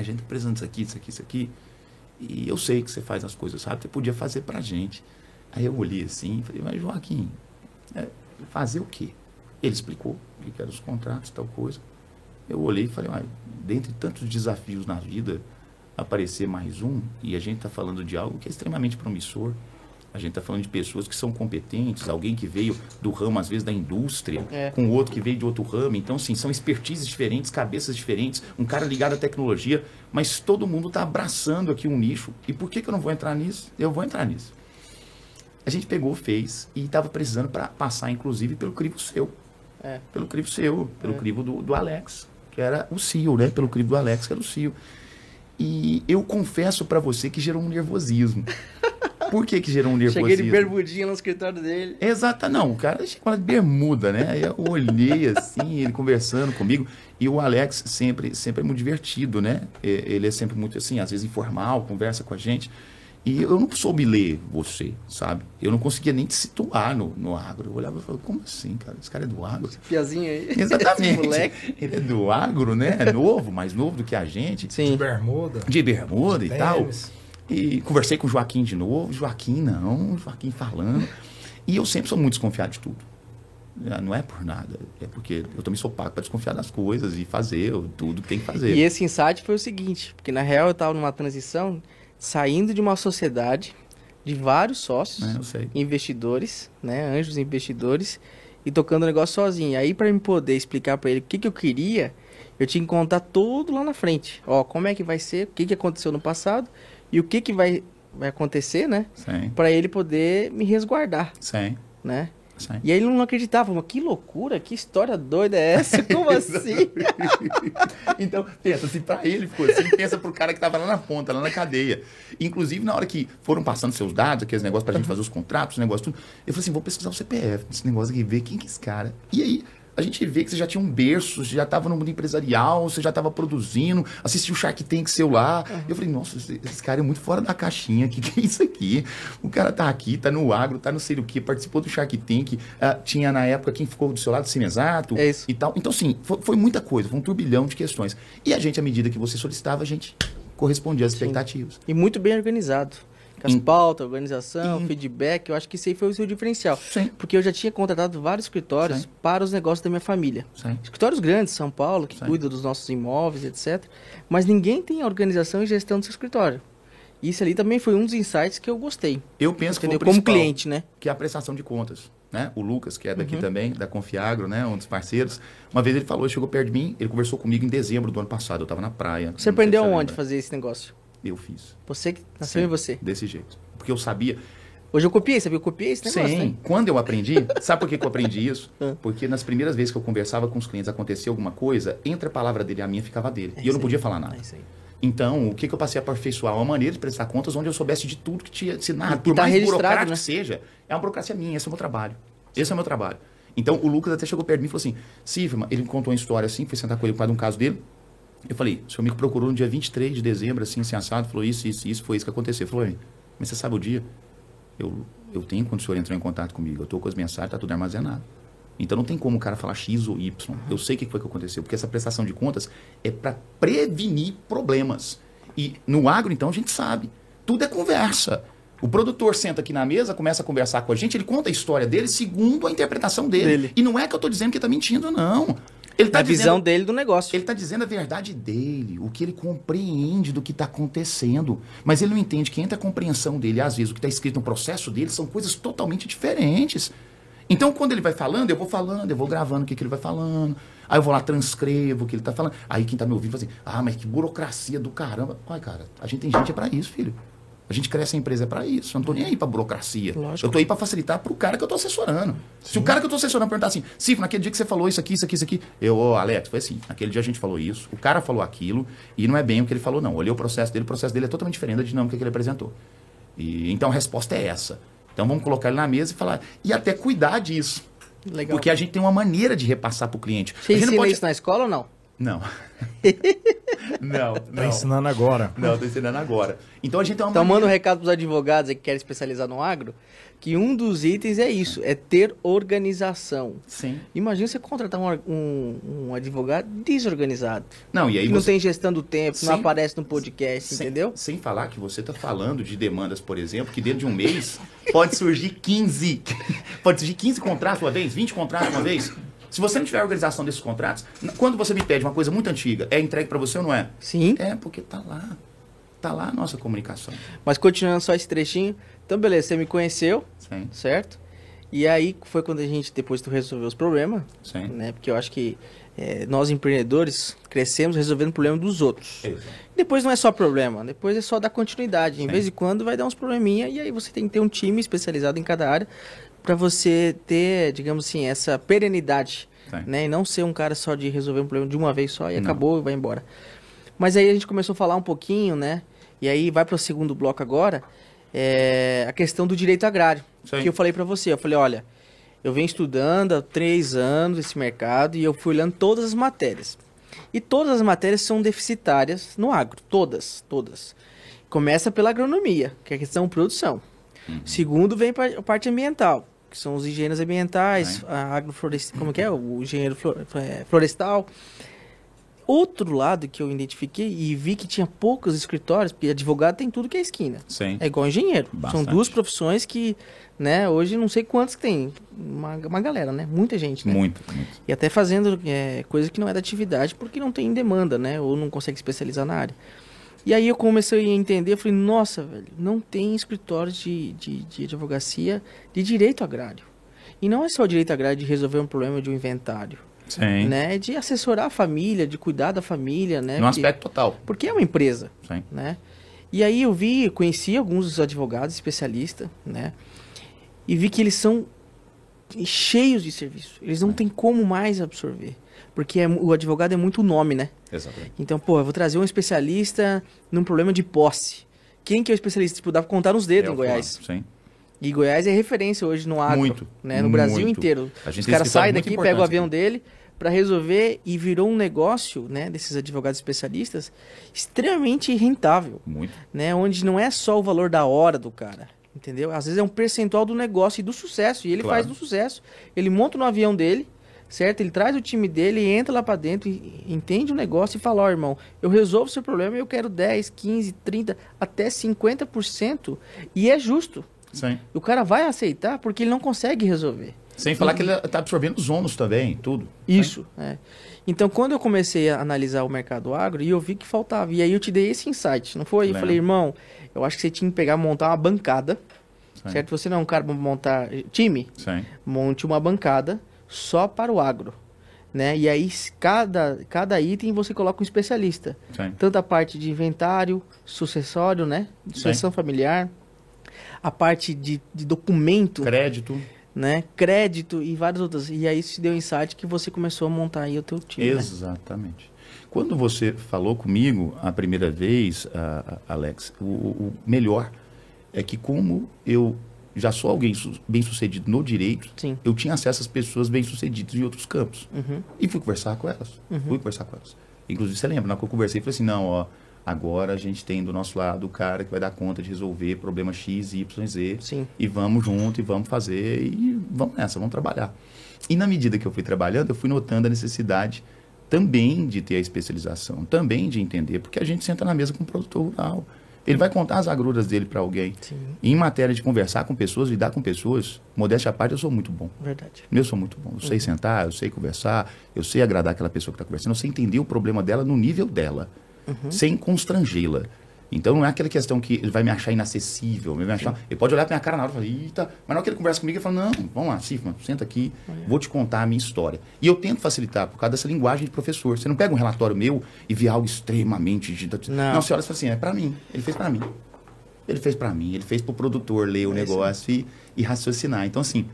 a gente está precisando disso aqui, disso aqui, isso aqui, e eu sei que você faz as coisas rápido, você podia fazer para a gente. Aí eu olhei assim e falei, mas Joaquim, é, fazer o quê? Ele explicou o que eram os contratos, tal coisa. Eu olhei e falei, dentre tantos desafios na vida, aparecer mais um, e a gente está falando de algo que é extremamente promissor, a gente está falando de pessoas que são competentes, alguém que veio do ramo, às vezes, da indústria, é. com outro que veio de outro ramo. Então, sim, são expertises diferentes, cabeças diferentes, um cara ligado à tecnologia, mas todo mundo está abraçando aqui um nicho. E por que, que eu não vou entrar nisso? Eu vou entrar nisso. A gente pegou, fez e estava precisando para passar, inclusive, pelo crivo seu. É. Pelo crivo seu, pelo é. crivo do, do Alex, que era o CEO, né? Pelo crivo do Alex, que era o CEO. E eu confesso para você que gerou um nervosismo. Por que que gerou um nervosismo? Cheguei de bermudinha no escritório dele. Exato, não, o cara chegou de bermuda, né? Aí eu olhei assim, ele conversando comigo. E o Alex sempre, sempre é muito divertido, né? Ele é sempre muito assim, às vezes informal, conversa com a gente. E eu não soube ler você, sabe? Eu não conseguia nem te situar no, no agro. Eu olhava e falava, como assim, cara? Esse cara é do agro? Esse piazinho aí. Exatamente. moleque. Ele é do agro, né? É novo, mais novo do que a gente. Sim. De bermuda. De bermuda e tal. E conversei com o Joaquim de novo. Joaquim não, Joaquim falando. E eu sempre sou muito desconfiado de tudo. Ah, não é por nada, é porque eu também sou pago para desconfiar das coisas e fazer tudo que tem que fazer. E esse insight foi o seguinte, porque na real eu estava numa transição, saindo de uma sociedade de vários sócios, é, investidores, né, anjos investidores, e tocando o negócio sozinho. Aí para me poder explicar para ele o que, que eu queria, eu tinha que contar tudo lá na frente. Ó, como é que vai ser, o que, que aconteceu no passado e o que, que vai, vai acontecer, né? Para ele poder me resguardar. Sim. Né? Sim. E aí ele não acreditava, mas que loucura, que história doida é essa? Como assim? então, pensa, assim, pra ele ficou assim, pensa pro cara que tava lá na ponta, lá na cadeia. Inclusive, na hora que foram passando seus dados, aqueles negócios pra gente fazer os contratos, os negócios, tudo, eu falei assim, vou pesquisar o CPF desse negócio aqui, ver quem que é esse cara. E aí, a gente vê que você já tinha um berço, você já estava no mundo empresarial, você já estava produzindo, assistiu o Shark Tank seu lá. Uhum. Eu falei, nossa, esse, esse, cara é muito fora da caixinha, o que, que, é isso aqui? O cara tá aqui, tá no agro, tá no sei o que, participou do Shark Tank, uh, tinha na época quem ficou do seu lado, Cinesato é e tal. Então, assim, foi, foi, muita coisa, foi um turbilhão de questões. E a gente, à medida que você solicitava, a gente correspondia às expectativas. Sim. E muito bem organizado as em... pautas, organização, em... feedback, eu acho que isso aí foi o seu diferencial. Sim. Porque eu já tinha contratado vários escritórios Sim. para os negócios da minha família. Sim. Escritórios grandes, São Paulo, que cuida dos nossos imóveis, etc. Mas ninguém tem organização e gestão do seu escritório. Isso ali também foi um dos insights que eu gostei. Eu penso entendeu? que como cliente, né? Que é a prestação de contas. Né? O Lucas, que é daqui uhum. também, da Confiagro, né? um dos parceiros. Uma vez ele falou, chegou perto de mim, ele conversou comigo em dezembro do ano passado. Eu estava na praia. Você aprendeu onde fazer esse negócio? Eu fiz. Você que nasceu Sim, em você? Desse jeito porque eu sabia. Hoje eu copiei, sabia? Eu copiei esse negócio, Sim. Né? Quando eu aprendi, sabe por que, que eu aprendi isso? Ah. Porque nas primeiras vezes que eu conversava com os clientes, acontecia alguma coisa, entre a palavra dele e a minha ficava dele. É e eu não podia falar nada. É Então, o que, que eu passei a aperfeiçoar? Uma maneira de prestar contas onde eu soubesse de tudo que tinha ensinado. Por tá mais burocrático né? que seja, é uma burocracia minha, esse é o meu trabalho. Esse é o meu trabalho. Então, o Lucas até chegou perto de mim e falou assim, Cifra, ele me contou uma história assim, foi sentar com ele por causa de um caso dele. Eu falei, o seu amigo procurou no dia 23 de dezembro, assim, assim, assado, falou isso, isso, isso, foi isso que aconteceu. Ele falou, mas você sabe o dia? Eu, eu tenho quando o senhor entrou em contato comigo, eu estou com as mensagens, está tudo armazenado. Então não tem como o cara falar X ou Y. Eu sei o que foi que aconteceu, porque essa prestação de contas é para prevenir problemas. E no agro, então, a gente sabe. Tudo é conversa. O produtor senta aqui na mesa, começa a conversar com a gente, ele conta a história dele segundo a interpretação dele. dele. E não é que eu estou dizendo que está mentindo, não. Ele tá a dizendo, visão dele do negócio. Ele está dizendo a verdade dele, o que ele compreende do que está acontecendo. Mas ele não entende que entre a compreensão dele, às vezes, o que está escrito no processo dele, são coisas totalmente diferentes. Então, quando ele vai falando, eu vou falando, eu vou gravando o que, que ele vai falando. Aí eu vou lá, transcrevo o que ele está falando. Aí quem está me ouvindo fala assim, ah, mas que burocracia do caramba. Olha, cara, a gente tem gente é para isso, filho. A gente cresce a empresa para isso. Eu não estou nem aí para burocracia. Lógico. Eu estou aí para facilitar para o cara que eu estou assessorando. Sim. Se o cara que eu estou assessorando perguntar assim, Cifra, naquele dia que você falou isso aqui, isso aqui, isso aqui, eu, oh, Alex, foi assim. Naquele dia a gente falou isso, o cara falou aquilo, e não é bem o que ele falou, não. olhei o processo dele, o processo dele é totalmente diferente da dinâmica que ele apresentou. E, então a resposta é essa. Então vamos colocar ele na mesa e falar, e até cuidar disso. Legal. Porque a gente tem uma maneira de repassar para o cliente. Você ensina pode... isso na escola ou não? Não. não, tá não. Tá ensinando agora. Não, tô ensinando agora. Então a gente tem uma Então maneira... manda um recado pros advogados que querem especializar no agro, que um dos itens é isso, é ter organização. Sim. Imagina você contratar um, um, um advogado desorganizado. Não, e aí que você... não tem gestão do tempo, não aparece no podcast, sem, entendeu? Sem falar que você está falando de demandas, por exemplo, que dentro de um mês pode surgir 15. pode surgir 15 contratos uma vez, 20 contratos uma vez. Se você não tiver organização desses contratos, quando você me pede uma coisa muito antiga, é entregue para você ou não é? Sim. É, porque tá lá. Tá lá a nossa comunicação. Mas continuando só esse trechinho, então beleza, você me conheceu, Sim. certo? E aí foi quando a gente, depois tu resolveu os problemas, Sim. né? Porque eu acho que é, nós empreendedores crescemos resolvendo o problema dos outros. Exato. Depois não é só problema, depois é só dar continuidade. Em Sim. vez de quando vai dar uns probleminha e aí você tem que ter um time especializado em cada área para você ter, digamos assim, essa perenidade, né? E não ser um cara só de resolver um problema de uma vez só e não. acabou e vai embora. Mas aí a gente começou a falar um pouquinho, né? E aí vai para o segundo bloco agora, é a questão do direito agrário. Sim. Que eu falei para você, eu falei, olha, eu venho estudando há três anos esse mercado e eu fui olhando todas as matérias. E todas as matérias são deficitárias no agro, todas, todas. Começa pela agronomia, que é a questão produção. Uhum. Segundo vem a parte ambiental que são os engenheiros ambientais, é. a agroflorestal, como que é? O engenheiro é, florestal. Outro lado que eu identifiquei e vi que tinha poucos escritórios, porque advogado tem tudo que é esquina. Sim. É igual engenheiro. Bastante. São duas profissões que, né, hoje não sei quantos que tem. Uma, uma galera, né? Muita gente, né? Muito, muito. E até fazendo é, coisa que não é da atividade porque não tem demanda, né? Ou não consegue especializar na área. E aí eu comecei a entender, eu falei, nossa, velho, não tem escritório de, de, de advocacia de direito agrário. E não é só o direito agrário de resolver um problema de um inventário. Sim. Né? De assessorar a família, de cuidar da família, né? No aspecto total. Porque é uma empresa, Sim. né? E aí eu vi, conheci alguns advogados especialistas, né? E vi que eles são cheios de serviço. Eles não têm como mais absorver. Porque é, o advogado é muito nome, né? Exatamente. Então, pô, eu vou trazer um especialista num problema de posse. Quem que é o especialista? Tipo, dá pra contar nos dedos é em Goiás. Sim. E Goiás é referência hoje no agro. Muito. Né? No Brasil muito. inteiro. Os caras saem daqui, pegam o avião aqui. dele para resolver e virou um negócio, né, desses advogados especialistas extremamente rentável. Muito. Né, onde não é só o valor da hora do cara, entendeu? Às vezes é um percentual do negócio e do sucesso, e ele claro. faz do sucesso. Ele monta no avião dele, certo? Ele traz o time dele, entra lá para dentro, entende o negócio e fala, ó, oh, irmão, eu resolvo o seu problema, eu quero 10, 15, 30, até 50% e é justo. Sim. O cara vai aceitar porque ele não consegue resolver. Sem falar que ele está absorvendo os ônus também, tudo. Isso, é. Então, quando eu comecei a analisar o mercado agro, e eu vi que faltava, e aí eu te dei esse insight, não foi? Eu falei, irmão, eu acho que você tinha que pegar, montar uma bancada, Sim. certo? Você não é um cara para montar time? Sim. Monte uma bancada, só para o agro. Né? E aí, cada, cada item você coloca um especialista. Sim. Tanto a parte de inventário, sucessório, né? Sucessão familiar, a parte de, de documento. Crédito. Né? Crédito e várias outras. E aí isso te deu insight que você começou a montar aí o teu time. Né? Exatamente. Né? Quando você falou comigo a primeira vez, Alex, o, o, melhor é que como eu já sou alguém bem sucedido no direito, Sim. eu tinha acesso às pessoas bem sucedidas em outros campos. Uhum. E fui conversar com elas. Uhum. Fui conversar com elas. Inclusive, você lembra, na que eu conversei, falei assim, não, ó, agora a gente tem do nosso lado o cara que vai dar conta de resolver problema X, Y, Z. Sim. E vamos junto, e vamos fazer, e vamos nessa, vamos trabalhar. E na medida que eu fui trabalhando, eu fui notando a necessidade também de ter a especialização, também de entender, porque a gente senta na mesa com o produtor rural. Ele vai contar as agruras dele para alguém. Sim. E em matéria de conversar com pessoas, lidar com pessoas, modéstia à parte, eu sou muito bom. Verdade. Eu sou muito bom. Eu uhum. sei sentar, eu sei conversar, eu sei agradar aquela pessoa que está conversando, eu sei entender o problema dela no nível dela, uhum. sem constrangê-la. Então não é aquela questão que ele vai me achar inacessível, vai me achar, ele pode olhar pra minha cara na hora e falar, eita, mas na hora que ele conversa comigo, ele fala, não, vamos lá, Cifra, senta aqui, vou te contar a minha história. E eu tento facilitar por causa dessa linguagem de professor. Você não pega um relatório meu e vê algo extremamente... Não, não você olha e fala assim, é para mim, ele fez para mim. Ele fez para mim, ele fez para o produtor ler o é negócio e, e, raciocinar. Então, assim,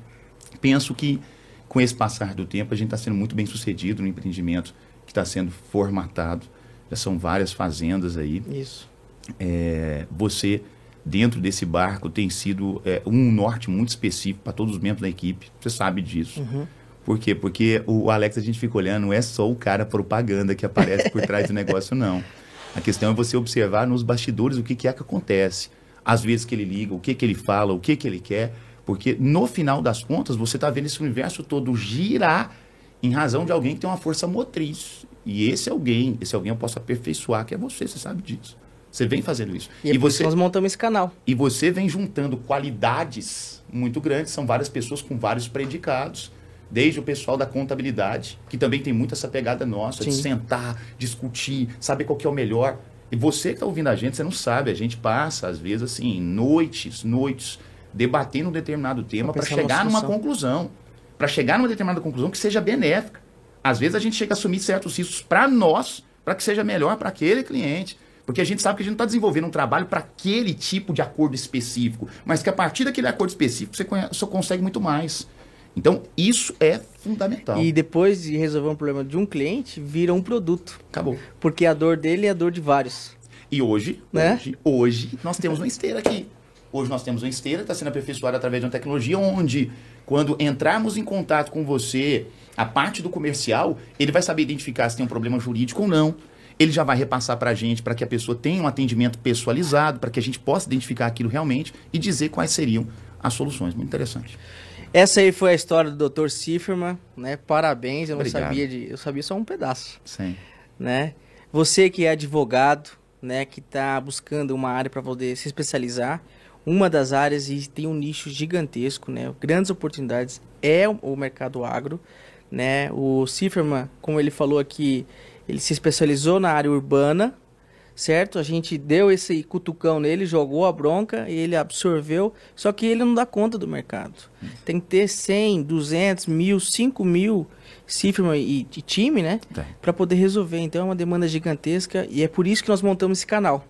penso que com esse passar do tempo, a gente está sendo muito bem sucedido no empreendimento que está sendo formatado. Já são várias fazendas aí. Isso. É, você, dentro desse barco, tem sido é, um norte muito específico para todos os membros da equipe. Você sabe disso. Uhum. Por quê? Porque o Alex, a gente fica olhando, não é só o cara propaganda que aparece por trás do negócio, não. A questão é você observar nos bastidores o que, que é que acontece às vezes que ele liga, o que, que ele fala, o que, que ele quer, porque no final das contas você está vendo esse universo todo girar em razão de alguém que tem uma força motriz. E esse alguém, esse alguém eu posso aperfeiçoar, que é você, você sabe disso. Você vem fazendo isso. E, é e você, nós montamos esse canal. E você vem juntando qualidades muito grandes, são várias pessoas com vários predicados, desde o pessoal da contabilidade, que também tem muito essa pegada nossa, Sim. de sentar, discutir, saber qual que é o melhor. E você que está ouvindo a gente, você não sabe, a gente passa, às vezes, assim, noites, noites, debatendo um determinado tema para chegar numa conclusão. Para chegar numa determinada conclusão que seja benéfica. Às vezes a gente chega a assumir certos riscos para nós, para que seja melhor para aquele cliente. Porque a gente sabe que a gente não está desenvolvendo um trabalho para aquele tipo de acordo específico, mas que a partir daquele acordo específico você, conhece, você consegue muito mais. Então, isso é fundamental. E depois de resolver um problema de um cliente, vira um produto. Acabou. Porque a dor dele é a dor de vários. E hoje, né? hoje, hoje nós temos uma esteira aqui. Hoje nós temos uma esteira que está sendo aperfeiçoada através de uma tecnologia onde, quando entrarmos em contato com você, a parte do comercial, ele vai saber identificar se tem um problema jurídico ou não. Ele já vai repassar para a gente para que a pessoa tenha um atendimento pessoalizado, para que a gente possa identificar aquilo realmente e dizer quais seriam as soluções. Muito interessante. Essa aí foi a história do Dr. Cifferman, né? Parabéns, eu Obrigado. não sabia de, eu sabia só um pedaço. Sim. Né? Você que é advogado, né, que está buscando uma área para poder se especializar, uma das áreas e tem um nicho gigantesco, né? Grandes oportunidades é o mercado agro, né? O Cifferman, como ele falou aqui, ele se especializou na área urbana, certo? A gente deu esse cutucão nele, jogou a bronca e ele absorveu, só que ele não dá conta do mercado. Tem que ter 100, 200, mil, 5 mil cifra e, e time, né? Para poder resolver. Então é uma demanda gigantesca e é por isso que nós montamos esse canal.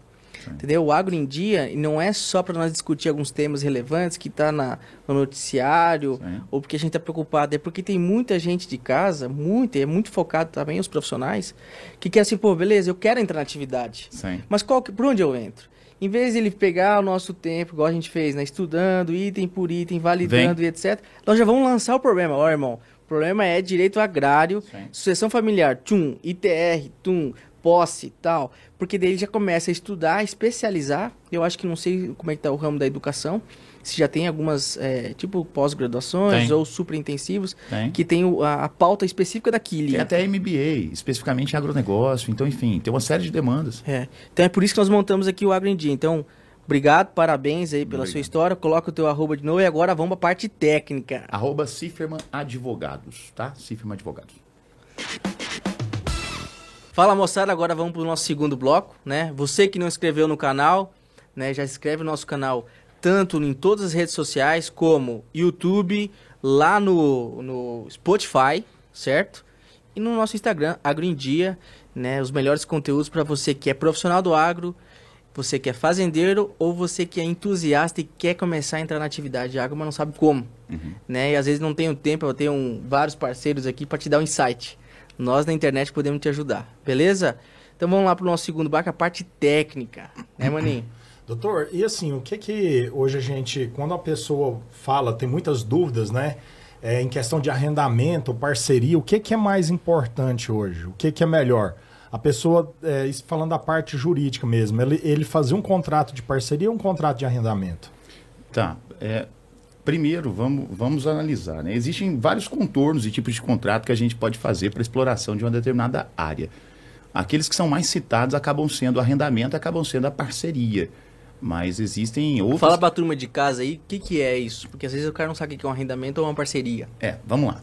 Entendeu? O Agro em Dia não é só para nós discutir alguns temas relevantes que está no noticiário Sim. ou porque a gente está preocupado. É porque tem muita gente de casa, muito, é muito focado também os profissionais, que quer assim, pô, beleza, eu quero entrar na atividade. Sim. Mas qual, por onde eu entro? Em vez de ele pegar o nosso tempo, igual a gente fez, né? Estudando, item por item, validando Vem. e etc. Nós já vamos lançar o problema. Ó, irmão, o problema é direito agrário, Sim. sucessão familiar, TUM, ITR, TUM, posse e tal, porque daí ele já começa a estudar, especializar. Eu acho que não sei como é que tá o ramo da educação, se já tem algumas, é, tipo pós-graduações ou super intensivos, tem. que tem a, a, pauta específica daquilo. Tem até MBA, especificamente em agronegócio. Então, enfim, tem uma série de demandas. É. Então é por isso que nós montamos aqui o Agro em Dia. Então, Obrigado, parabéns aí pela Obrigado. sua história. Coloca o teu arroba de novo e agora vamos para a parte técnica. Arroba Ciferman Advogados, tá? Ciferman Advogados. Fala moçada, agora vamos para o nosso segundo bloco, né? Você que não inscreveu no canal, né? Já inscreve no nosso canal tanto em todas as redes sociais como YouTube, lá no, no Spotify, certo? E no nosso Instagram, Agro em Dia, né? Os melhores conteúdos para você que é profissional do agro, você que é fazendeiro ou você que é entusiasta e quer começar a entrar na atividade de agro, mas não sabe como, uhum. né? E às vezes não tem o tempo, eu tenho um, vários parceiros aqui para te dar um insight Nós na internet podemos te ajudar, beleza? Então vamos lá para o nosso segundo barco, a parte técnica, né, Maninho? Doutor, e assim, o que que hoje a gente, quando a pessoa fala, tem muitas dúvidas, né? É, em questão de arrendamento, parceria, o que que é mais importante hoje? O que que é melhor? A pessoa, é, falando da parte jurídica mesmo, ele, ele fazia um contrato de parceria ou um contrato de arrendamento? Tá. É, primeiro, vamos, vamos analisar. Né? Existem vários contornos e tipos de contrato que a gente pode fazer para exploração de uma determinada área. Aqueles que são mais citados acabam sendo arrendamento, acabam sendo a parceria. Mas existem outros. Fala pra turma de casa aí, o que, que é isso? Porque às vezes o cara não sabe o que é um arrendamento ou uma parceria. É, vamos lá.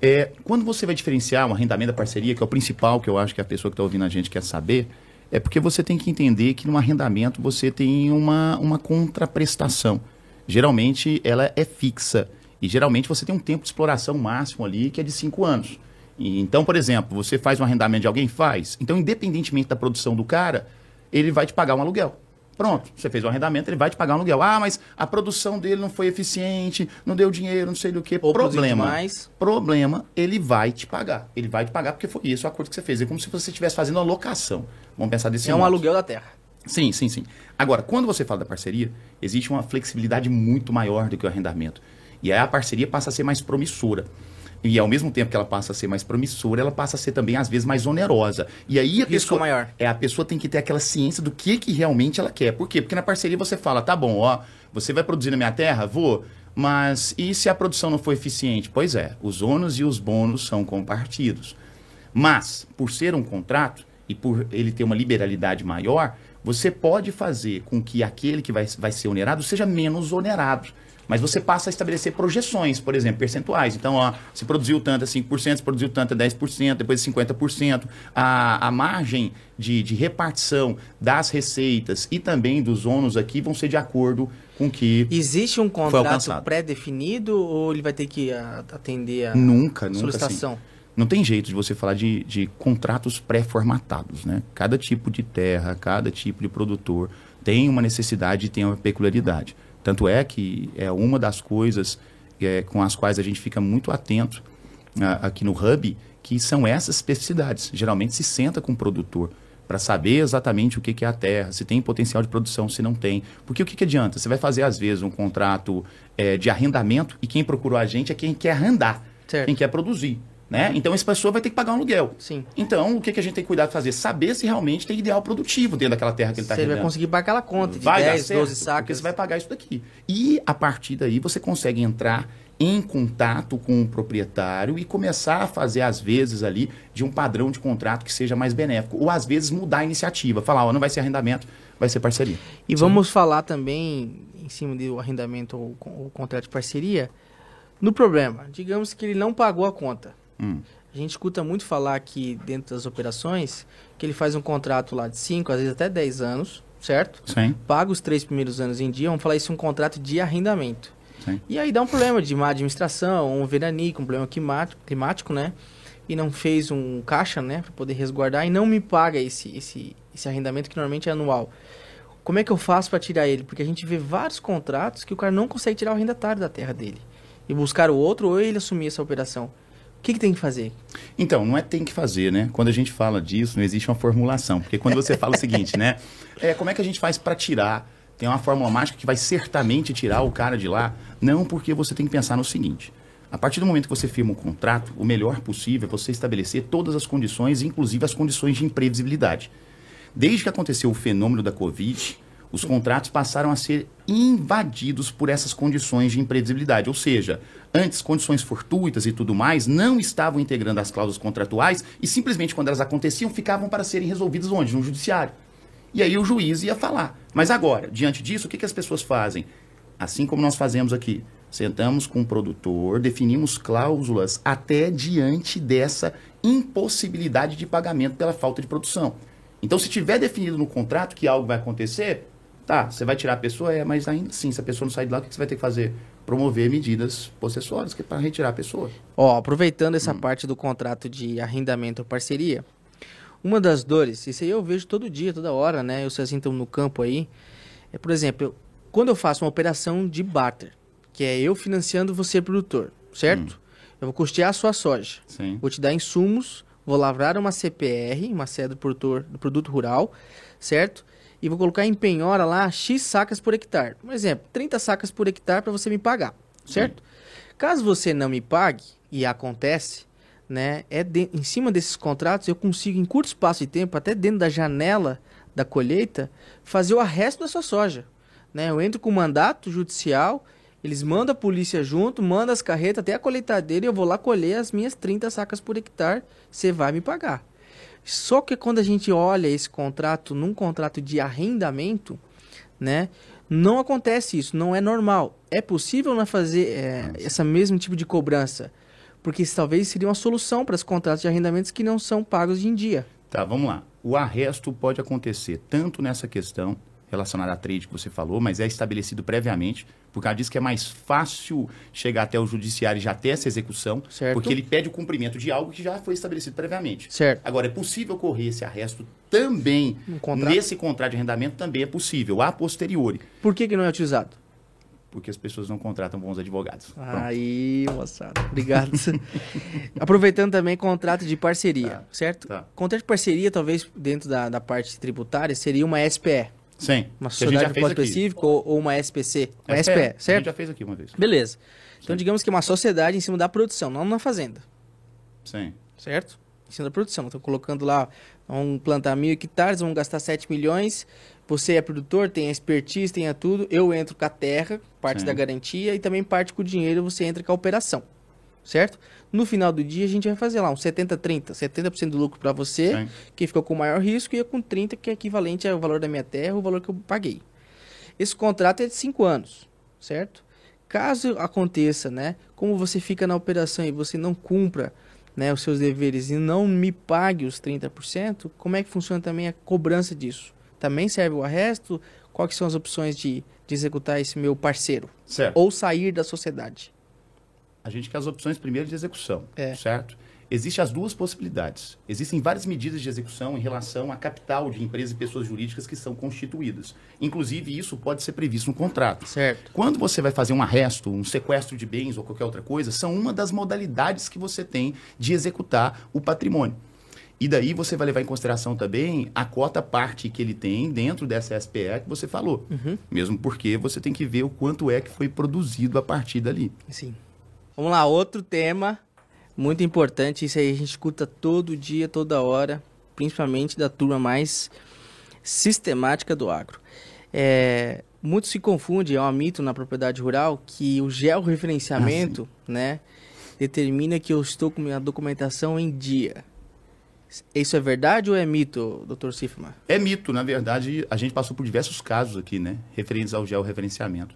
É, quando você vai diferenciar um arrendamento da parceria, que é o principal que eu acho que a pessoa que está ouvindo a gente quer saber, é porque você tem que entender que no arrendamento você tem uma, uma contraprestação. Geralmente ela é fixa. E geralmente você tem um tempo de exploração máximo ali que é de cinco anos. E, então, por exemplo, você faz um arrendamento de alguém? Faz. Então, independentemente da produção do cara, ele vai te pagar um aluguel. Pronto, você fez o arrendamento, ele vai te pagar um aluguel. Ah, mas a produção dele não foi eficiente, não deu dinheiro, não sei do que. Ou problema. Mais. Problema, ele vai te pagar. Ele vai te pagar porque foi isso o acordo que você fez. É como se você estivesse fazendo uma locação. Vamos pensar desse É um aluguel da terra. Sim, sim, sim. Agora, quando você fala da parceria, existe uma flexibilidade muito maior do que o arrendamento. E aí a parceria passa a ser mais promissora. E ao mesmo tempo que ela passa a ser mais promissora, ela passa a ser também, às vezes, mais onerosa. E aí a Risco pessoa. maior. É, a pessoa tem que ter aquela ciência do que, que realmente ela quer. Por quê? Porque na parceria você fala, tá bom, ó, você vai produzir na minha terra? Vou. Mas e se a produção não for eficiente? Pois é, os ônus e os bônus são compartidos. Mas, por ser um contrato e por ele ter uma liberalidade maior, você pode fazer com que aquele que vai, vai ser onerado seja menos onerado. Mas você passa a estabelecer projeções, por exemplo, percentuais. Então, ó, se produziu tanto é 5%, se produziu tanto é 10%, depois 50%. A, a margem de, de repartição das receitas e também dos ônus aqui vão ser de acordo com que Existe um contrato pré-definido ou ele vai ter que atender a nunca, nunca, solicitação? Não tem jeito de você falar de, de contratos pré-formatados, né? Cada tipo de terra, cada tipo de produtor tem uma necessidade e tem uma peculiaridade. Tanto é que é uma das coisas é, com as quais a gente fica muito atento a, aqui no Hub, que são essas especificidades. Geralmente se senta com o produtor para saber exatamente o que, que, é a terra, se tem potencial de produção, se não tem. Porque o que, que adianta? Você vai fazer, às vezes, um contrato é, de arrendamento e quem procurou a gente é quem quer arrendar, certo. quem quer produzir. Né? Então, essa pessoa vai ter que pagar um aluguel. Sim. Então, o que, que a gente tem que cuidar de fazer? Saber se realmente tem ideal produtivo dentro daquela terra que ele está Você vai conseguir pagar aquela conta de vai 10, certo, 12 sacos. Porque você vai pagar isso daqui. E, a partir daí, você consegue entrar em contato com o proprietário e começar a fazer, às vezes, ali, de um padrão de contrato que seja mais benéfico. Ou, às vezes, mudar a iniciativa. Falar, ó, não vai ser arrendamento, vai ser parceria. E Sim. vamos falar também, em cima do arrendamento ou, ou contrato de parceria, no problema. Digamos que ele não pagou a conta. Hum. A gente escuta muito falar aqui dentro das operações que ele faz um contrato lá de 5, às vezes até 10 anos, certo? Sim. Paga os três primeiros anos em dia, vamos falar isso um contrato de arrendamento. Sim. E aí dá um problema de má administração, um veranico, um problema climático, né? E não fez um caixa, né, para poder resguardar e não me paga esse, esse, esse arrendamento que normalmente é anual. Como é que eu faço para tirar ele? Porque a gente vê vários contratos que o cara não consegue tirar o arrendatário da terra dele e buscar o outro ou ele assumir essa operação que, que tem que fazer? Então, não é tem que fazer, né? Quando a gente fala disso, não existe uma formulação. Porque quando você fala o seguinte, né? É, como é que a gente faz para tirar? Tem uma fórmula mágica que vai certamente tirar o cara de lá? Não, porque você tem que pensar no seguinte. A partir do momento que você firma um contrato, o melhor possível é você estabelecer todas as condições, inclusive as condições de imprevisibilidade. Desde que aconteceu o fenômeno da Covid, os contratos passaram a ser invadidos por essas condições de imprevisibilidade. Ou seja, antes condições fortuitas e tudo mais não estavam integrando as cláusulas contratuais e simplesmente quando elas aconteciam ficavam para serem resolvidas onde? No judiciário. E aí o juiz ia falar. Mas agora, diante disso, o que, que as pessoas fazem? Assim como nós fazemos aqui. Sentamos com o produtor, definimos cláusulas até diante dessa impossibilidade de pagamento pela falta de produção. Então, se tiver definido no contrato que algo vai acontecer, Tá, você vai tirar a pessoa, é, mas ainda assim, se a pessoa não sair de lá, o que você vai ter que fazer? Promover medidas possessórias que é para retirar a pessoa. Ó, aproveitando essa hum. parte do contrato de arrendamento ou parceria, uma das dores, isso aí eu vejo todo dia, toda hora, né? Eu assim, estão no campo aí. É, por exemplo, eu, quando eu faço uma operação de barter, que é eu financiando você produtor, certo? Hum. Eu vou custear a sua soja. Sim. Vou te dar insumos, vou lavrar uma CPR, uma sede do produtor do produto rural, certo? E vou colocar em penhora lá X sacas por hectare. Um exemplo, 30 sacas por hectare para você me pagar, certo? Sim. Caso você não me pague, e acontece, né, é de, em cima desses contratos eu consigo em curto espaço de tempo, até dentro da janela da colheita, fazer o arresto da sua soja. Né? Eu entro com mandato judicial, eles mandam a polícia junto, mandam as carretas até a colheitadeira e eu vou lá colher as minhas 30 sacas por hectare, você vai me pagar. Só que quando a gente olha esse contrato num contrato de arrendamento, né, não acontece isso, não é normal. É possível não fazer é, essa mesmo tipo de cobrança, porque isso talvez seria uma solução para os contratos de arrendamentos que não são pagos em dia. Tá, vamos lá. O arresto pode acontecer tanto nessa questão relacionada à trade que você falou, mas é estabelecido previamente, por causa disso que é mais fácil chegar até o judiciário e já ter essa execução, certo. porque ele pede o cumprimento de algo que já foi estabelecido previamente. Certo. Agora, é possível ocorrer esse arresto também, um contrato? nesse contrato de arrendamento também é possível, a posteriori. Por que, que não é utilizado? porque as pessoas não contratam bons advogados. Aí, moçada. Obrigado. Aproveitando também contrato de parceria, tá, certo? Tá. Contrato de parceria, talvez dentro da, da parte tributária, seria uma SPE. Sim. Uma sociedade de específico ou, ou, uma SPC. Uma SPE, certo? A gente já fez aqui uma vez. Beleza. Então, Sim. digamos que é uma sociedade em cima da produção, não na fazenda. Sim. Certo? Em cima da produção. Estou colocando lá, vamos plantar mil hectares, vamos gastar 7 milhões você é produtor, tem a expertise, tem a tudo. Eu entro com a terra, parte Sim. da garantia, e também parte com o dinheiro você entra com a operação. Certo? No final do dia, a gente vai fazer lá um 70-30. 70%, do lucro para você, Sim. que ficou com maior risco, e eu com 30%, que é equivalente ao valor da minha terra, o valor que eu paguei. Esse contrato é de 5 anos, certo? Caso aconteça, né? Como você fica na operação e você não cumpra né, os seus deveres e não me pague os 30%, como é que funciona também a cobrança disso? também serve o arresto? Quais são as opções de, de executar esse meu parceiro? Certo. Ou sair da sociedade? A gente quer as opções primeiro de execução, é. certo? Existem as duas possibilidades. Existem várias medidas de execução em relação a capital de empresas e pessoas jurídicas que são constituídas. Inclusive, isso pode ser previsto no contrato. Certo. Quando você vai fazer um arresto, um sequestro de bens ou qualquer outra coisa, são uma das modalidades que você tem de executar o patrimônio. E daí você vai levar em consideração também a cota parte que ele tem dentro dessa SPE que você falou. Uhum. Mesmo porque você tem que ver o quanto é que foi produzido a partir dali. Sim. Vamos lá, outro tema muito importante. Isso aí a gente escuta todo dia, toda hora, principalmente da turma mais sistemática do agro. É, muito se confunde, é um mito na propriedade rural, que o georreferenciamento ah, né, determina que eu estou com minha documentação em dia. Isso é verdade ou é mito, doutor Sifma? É mito, na verdade, a gente passou por diversos casos aqui, né, referentes ao georreferenciamento.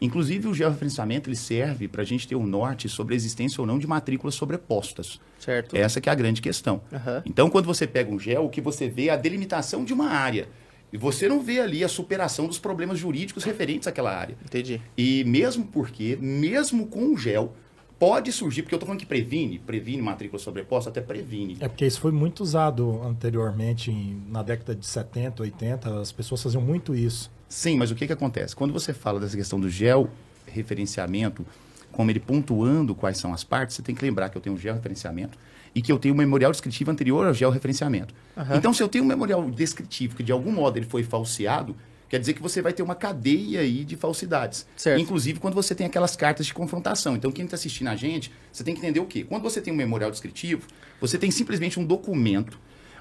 Inclusive, o georreferenciamento ele serve para a gente ter um norte sobre a existência ou não de matrículas sobrepostas. Certo. Essa que é a grande questão. Uhum. Então, quando você pega um gel, o que você vê é a delimitação de uma área. E você não vê ali a superação dos problemas jurídicos referentes àquela área. Entendi. E mesmo porque, mesmo com o gel, pode surgir, porque eu estou falando que previne, previne matrícula sobreposta, até previne. É porque isso foi muito usado anteriormente, na década de 70, 80, as pessoas faziam muito isso. Sim, mas o que, que acontece? Quando você fala dessa questão do georreferenciamento, como ele pontuando quais são as partes, você tem que lembrar que eu tenho um georreferenciamento e que eu tenho um memorial descritivo anterior ao georreferenciamento. Uhum. Então, se eu tenho um memorial descritivo que de algum modo ele foi falseado, Quer dizer que você vai ter uma cadeia aí de falsidades. Certo. Inclusive quando você tem aquelas cartas de confrontação. Então, quem está assistindo a gente, você tem que entender o quê? Quando você tem um memorial descritivo, você tem simplesmente um documento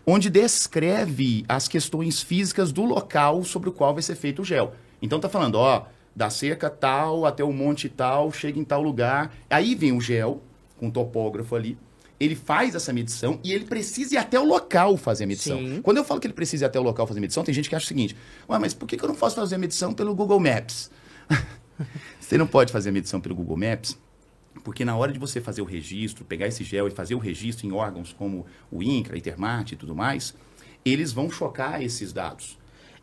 onde descreve as questões físicas do local sobre o qual vai ser feito o gel. Então, está falando, ó, da cerca tal até o monte tal, chega em tal lugar. Aí vem o gel, com o topógrafo ali, ele faz essa medição e ele precisa ir até o local fazer a medição. Sim. Quando eu falo que ele precisa ir até o local fazer a medição, tem gente que acha o seguinte: Ué, mas por que eu não posso fazer a medição pelo Google Maps? você não pode fazer a medição pelo Google Maps, porque na hora de você fazer o registro, pegar esse gel e fazer o registro em órgãos como o INCRA, Intermate e tudo mais, eles vão chocar esses dados.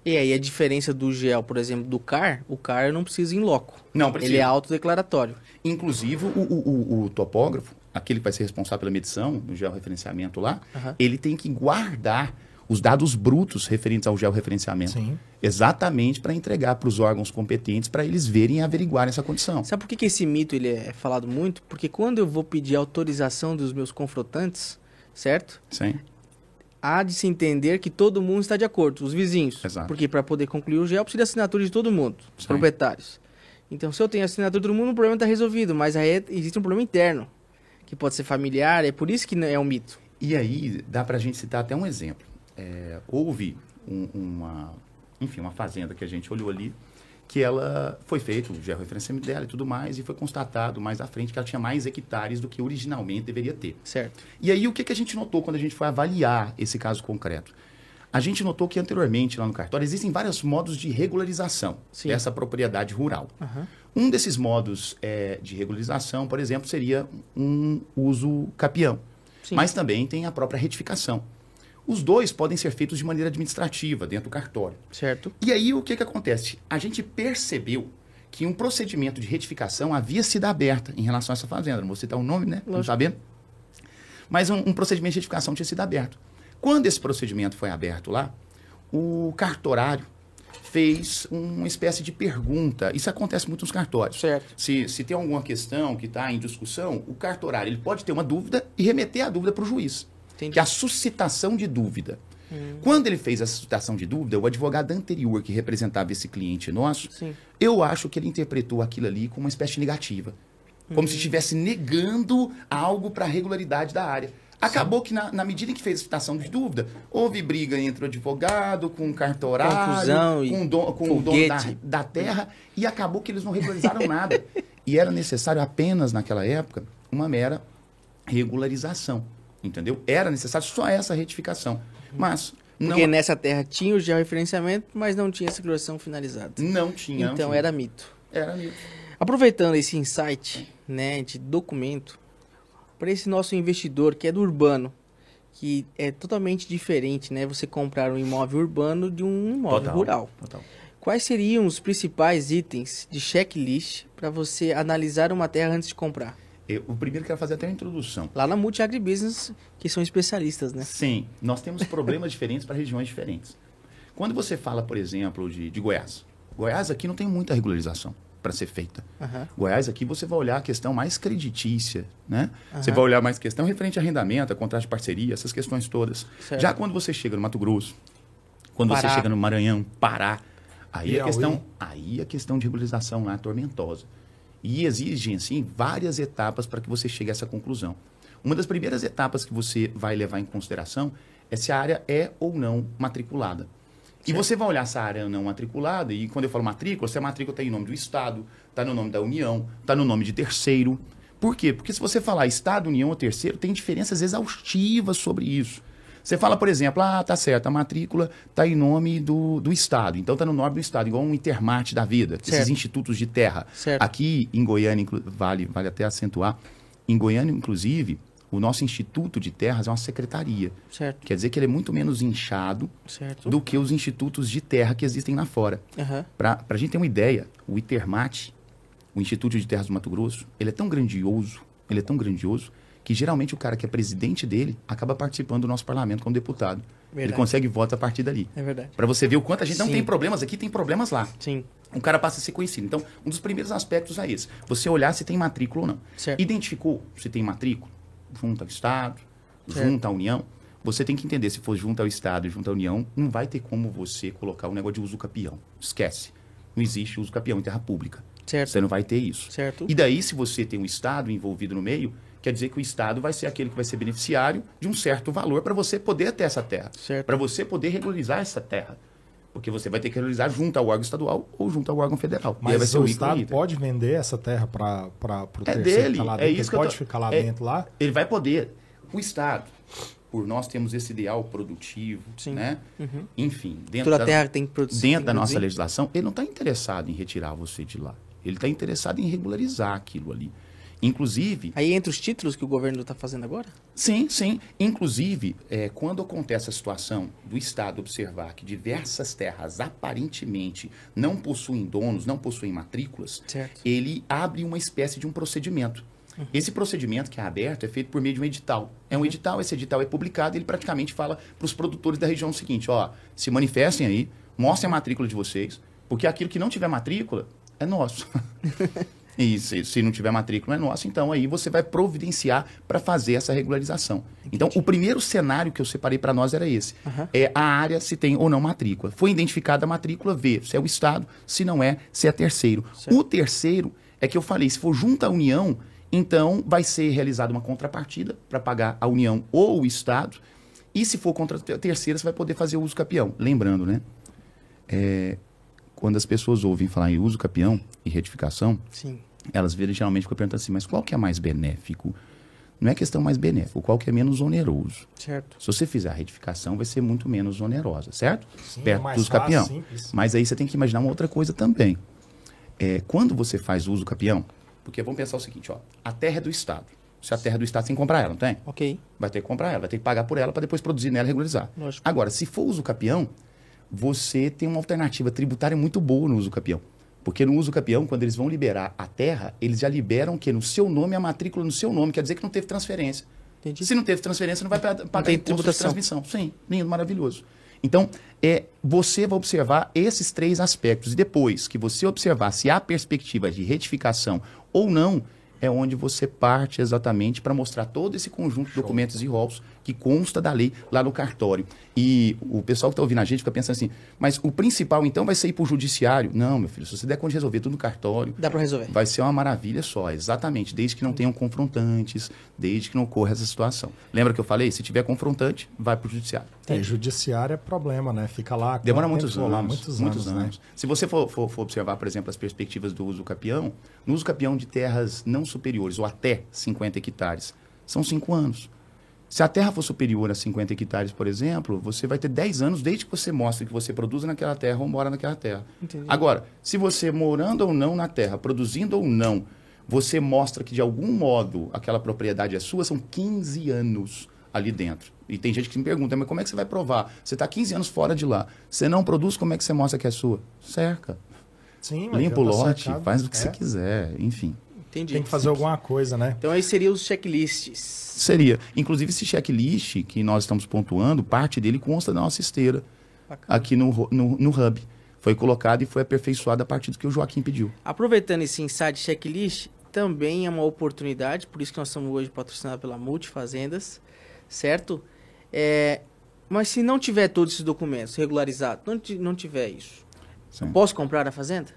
E aí a diferença do gel, por exemplo, do CAR, o CAR não precisa em loco. Não precisa. Ele é autodeclaratório. Inclusive, o, o, o, topógrafo, aquele que vai ser responsável pela medição, no georreferenciamento lá, uhum. ele tem que guardar os dados brutos referentes ao georreferenciamento. Sim. Exatamente para entregar para os órgãos competentes para eles verem e averiguarem essa condição. Sabe por que, que esse mito ele é falado muito? Porque quando eu vou pedir autorização dos meus confrontantes, certo? Sim. Há de se entender que todo mundo está de acordo, os vizinhos. Exato. Porque para poder concluir o GEL precisa de assinatura de todo mundo, os Sim. proprietários. Então, se eu tenho assinatura de todo mundo, o problema está resolvido. Mas aí existe um problema interno, que pode ser familiar, é por isso que é um mito. E aí, dá para a gente citar até um exemplo. É, houve um, uma, enfim, uma fazenda que a gente olhou ali, que ela foi feito o georreferenciamento dela e tudo mais, e foi constatado mais à frente que ela tinha mais hectares do que originalmente deveria ter. Certo. E aí, o que, que a gente notou quando a gente foi avaliar esse caso concreto? A gente notou que anteriormente, lá no cartório, existem vários modos de regularização Sim. dessa propriedade rural. Uhum. Um desses modos é, de regularização, por exemplo, seria um uso capião. Sim. Mas também tem a própria retificação. Os dois podem ser feitos de maneira administrativa, dentro do cartório. Certo. E aí, o que, que acontece? A gente percebeu que um procedimento de retificação havia sido aberto em relação a essa fazenda. Não vou citar o nome, né? Lógico. Não sabendo. Mas um, um procedimento de retificação tinha sido aberto. Quando esse procedimento foi aberto lá, o cartorário fez uma espécie de pergunta. Isso acontece muito nos cartórios. Certo. Se, se tem alguma questão que está em discussão, o cartorário ele pode ter uma dúvida e remeter a dúvida para o juiz. Entendi. Que é a suscitação de dúvida. Hum. Quando ele fez a suscitação de dúvida, o advogado anterior que representava esse cliente nosso, Sim. eu acho que ele interpretou aquilo ali como uma espécie negativa. Como hum. se estivesse negando algo para a regularidade da área. Acabou que, na, na, medida em que fez a citação de dúvida, houve briga entre o advogado, com o cartorário, Confusão com, do, com o dono da, da, terra, e acabou que eles não regularizaram nada. E era necessário apenas, naquela época, uma mera regularização. Entendeu? Era necessário só essa retificação. Mas. Não... Porque nessa terra tinha o georreferenciamento, mas não tinha essa regulação finalizada. Não tinha. Então não tinha. era mito. Era mito. Aproveitando esse insight né, de documento, para esse nosso investidor que é do urbano, que é totalmente diferente, né? Você comprar um imóvel urbano de um imóvel total, rural. Total. Quais seriam os principais itens de checklist para você analisar uma terra antes de comprar? Eu, o primeiro quero fazer até uma introdução. Lá na Multi Agribusiness, que são especialistas, né? Sim, nós temos problemas diferentes para regiões diferentes. Quando você fala, por exemplo, de, de Goiás, Goiás aqui não tem muita regularização para ser feita. Uhum. Goiás, aqui você vai olhar a questão mais creditícia, né? Uhum. Você vai olhar mais questão referente a arrendamento, a contrato de parceria, essas questões todas. Certo. Já quando você chega no Mato Grosso, quando Pará. você chega no Maranhão, Pará, aí a questão, aí a questão de regularização lá é tormentosa. E exigem, assim, várias etapas para que você chegue a essa conclusão. Uma das primeiras etapas que você vai levar em consideração é se a área é ou não matriculada. E você vai olhar essa área não matriculada, e quando eu falo matrícula, se a matrícula está em nome do Estado, está no nome da União, está no nome de terceiro. Por quê? Porque se você falar Estado, União ou terceiro, tem diferenças exaustivas sobre isso. Você fala, por exemplo, ah, tá certo, a matrícula está em nome do, do Estado, então está no nome do Estado, igual um intermate da vida, certo. esses institutos de terra. Certo. Aqui em Goiânia, vale, vale até acentuar, em Goiânia, inclusive, o nosso Instituto de Terras é uma secretaria. Certo. Quer dizer que ele é muito menos inchado certo. do que os institutos de terra que existem lá fora. Uhum. Para a gente ter uma ideia, o ITERMAT, o Instituto de Terras do Mato Grosso, ele é tão grandioso, ele é tão grandioso, que geralmente o cara que é presidente dele acaba participando do nosso parlamento como deputado. Verdade. Ele consegue votos a partir dali. É verdade. Para você ver o quanto a gente Sim. não tem problemas aqui, tem problemas lá. Sim. Um cara passa a ser conhecido. Então, um dos primeiros aspectos é esse. Você olhar se tem matrícula ou não. Certo. Identificou se tem matrícula? junto ao Estado, certo. junto à União, você tem que entender, se for junto ao Estado e junto à União, não vai ter como você colocar o um negócio de uso capião. Esquece. Não existe uso capião em terra pública. Certo. Você não vai ter isso. Certo. E daí, se você tem um Estado envolvido no meio, quer dizer que o Estado vai ser aquele que vai ser beneficiário de um certo valor para você poder ter essa terra. Para você poder regularizar essa terra. Porque você vai ter que realizar junto ao órgão estadual ou junto ao órgão federal. Mas o Estado pode vender essa terra para o é dele, lá É isso ele pode tô... ficar lá é, dentro lá? Ele vai poder. O Estado, por nós temos esse ideal produtivo, Sim. né? Uhum. Enfim, dentro Toda da, terra tem que produzir. Dentro da nossa legislação, ele não está interessado em retirar você de lá. Ele está interessado em regularizar aquilo ali. Inclusive. Aí entre os títulos que o governo está fazendo agora? Sim, sim. Inclusive, é, quando acontece a situação do Estado observar que diversas terras aparentemente não possuem donos, não possuem matrículas, certo. ele abre uma espécie de um procedimento. Uhum. Esse procedimento que é aberto é feito por meio de um edital. É um uhum. edital, esse edital é publicado e ele praticamente fala para os produtores da região o seguinte, ó, se manifestem aí, mostrem a matrícula de vocês, porque aquilo que não tiver matrícula é nosso. E se, se, não tiver matrícula é nosso, então aí você vai providenciar para fazer essa regularização. Entendi. Então, o primeiro cenário que eu separei para nós era esse. Uhum. É a área se tem ou não matrícula. Foi identificada a matrícula, vê se é o Estado, se não é, se é terceiro. Certo. O terceiro é que eu falei, se for junto à União, então vai ser realizada uma contrapartida para pagar a União ou o Estado. E se for contra a terceira, você vai poder fazer o uso capião. Lembrando, né? É, quando as pessoas ouvem falar em uso capião e retificação, Sim. Elas viram, geralmente ficam perguntando assim, mas qual que é mais benéfico? Não é questão mais benéfico, qual que é menos oneroso. Certo. Se você fizer a retificação, vai ser muito menos onerosa, certo? Sim, Perto do uso capião. Simples. Mas aí você tem que imaginar uma outra coisa também. É, quando você faz uso capião, porque vamos pensar o seguinte, ó, a terra é do Estado. Se a terra é do Estado, você tem que comprar ela, não tem? Ok. Vai ter que comprar ela, vai ter que pagar por ela para depois produzir nela e regularizar. Lógico. Agora, se for uso capião, você tem uma alternativa tributária muito boa no uso capião. Porque no uso capião, quando eles vão liberar a terra, eles já liberam que no seu nome, a matrícula no seu nome, quer dizer que não teve transferência. Entendi. Se não teve transferência, não vai pagar não imposto de transmissão. Sim, lindo, maravilhoso. Então, é, você vai observar esses três aspectos. E depois que você observar se há perspectiva de retificação ou não, é onde você parte exatamente para mostrar todo esse conjunto de documentos e rolos que consta da lei lá no cartório. E o pessoal que está ouvindo a gente fica pensando assim, mas o principal então vai ser ir para o judiciário? Não, meu filho, se você der conta de resolver tudo no cartório... Dá para resolver. Vai ser uma maravilha só, exatamente, desde que não tenham confrontantes, desde que não ocorra essa situação. Lembra que eu falei? Se tiver confrontante, vai para o judiciário. É, judiciário é problema, né? Fica lá... Demora muitos anos, lá, muitos, muitos anos. anos. Né? Se você for, for, for, observar, por exemplo, as perspectivas do uso capião, no uso capião de terras não superiores ou até 50 hectares, são cinco anos. Se a terra for superior a 50 hectares, por exemplo, você vai ter 10 anos desde que você mostre que você produz naquela terra ou mora naquela terra. Entendi. Agora, se você morando ou não na terra, produzindo ou não, você mostra que de algum modo aquela propriedade é sua, são 15 anos ali dentro. E tem gente que me pergunta, mas como é que você vai provar? Você está 15 anos fora de lá. Você não produz, como é que você mostra que é sua? Cerca. Sim, Limpa o tá lote, faz o que é. você quiser, enfim. Entendi. Tem que fazer alguma coisa, né? Então aí seriam os checklists. Seria. Inclusive esse checklist que nós estamos pontuando, parte dele consta da nossa esteira Bacana. aqui no, no, no Hub. Foi colocado e foi aperfeiçoado a partir do que o Joaquim pediu. Aproveitando esse insight checklist, também é uma oportunidade, por isso que nós estamos hoje patrocinados pela Multifazendas, certo? É, mas se não tiver todos esses documentos regularizados, não, não tiver isso, posso comprar a fazenda?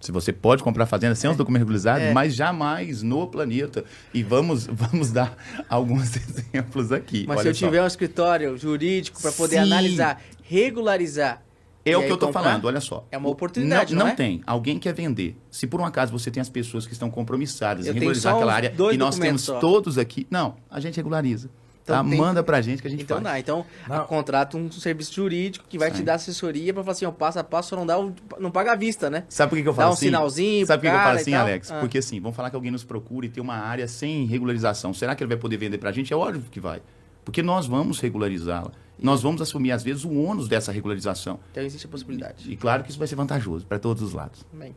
Se você pode comprar fazenda sem é. os documentos regularizados, é. mas jamais no planeta. E vamos, vamos dar alguns exemplos aqui. Mas Olha se eu só. tiver um escritório jurídico para poder Sim. analisar, regularizar. É o que eu estou falando, olha só. É uma oportunidade, não, não, não é? tem. Alguém quer vender. Se por um acaso você tem as pessoas que estão compromissadas eu em regularizar aquela área e nós temos só. todos aqui, não, a gente regulariza. Então, tá? tem... Manda pra gente que a gente então, faz. Então, não. contrata um serviço jurídico que vai Sim. te dar assessoria pra falar assim, ó, passo a passo, não dá, não paga a vista, né? Sabe por que, que eu falo dá um assim? sinalzinho Sabe por que, que eu falo assim, Alex? Ah. Porque assim, vamos falar que alguém nos procura e tem uma área sem regularização. Será que ele vai poder vender pra gente? É óbvio que vai. Porque nós vamos regularizá-la. Nós vamos assumir, às vezes, o ônus dessa regularização. Então existe a possibilidade. E, e claro que isso vai ser vantajoso para todos os lados. Bem.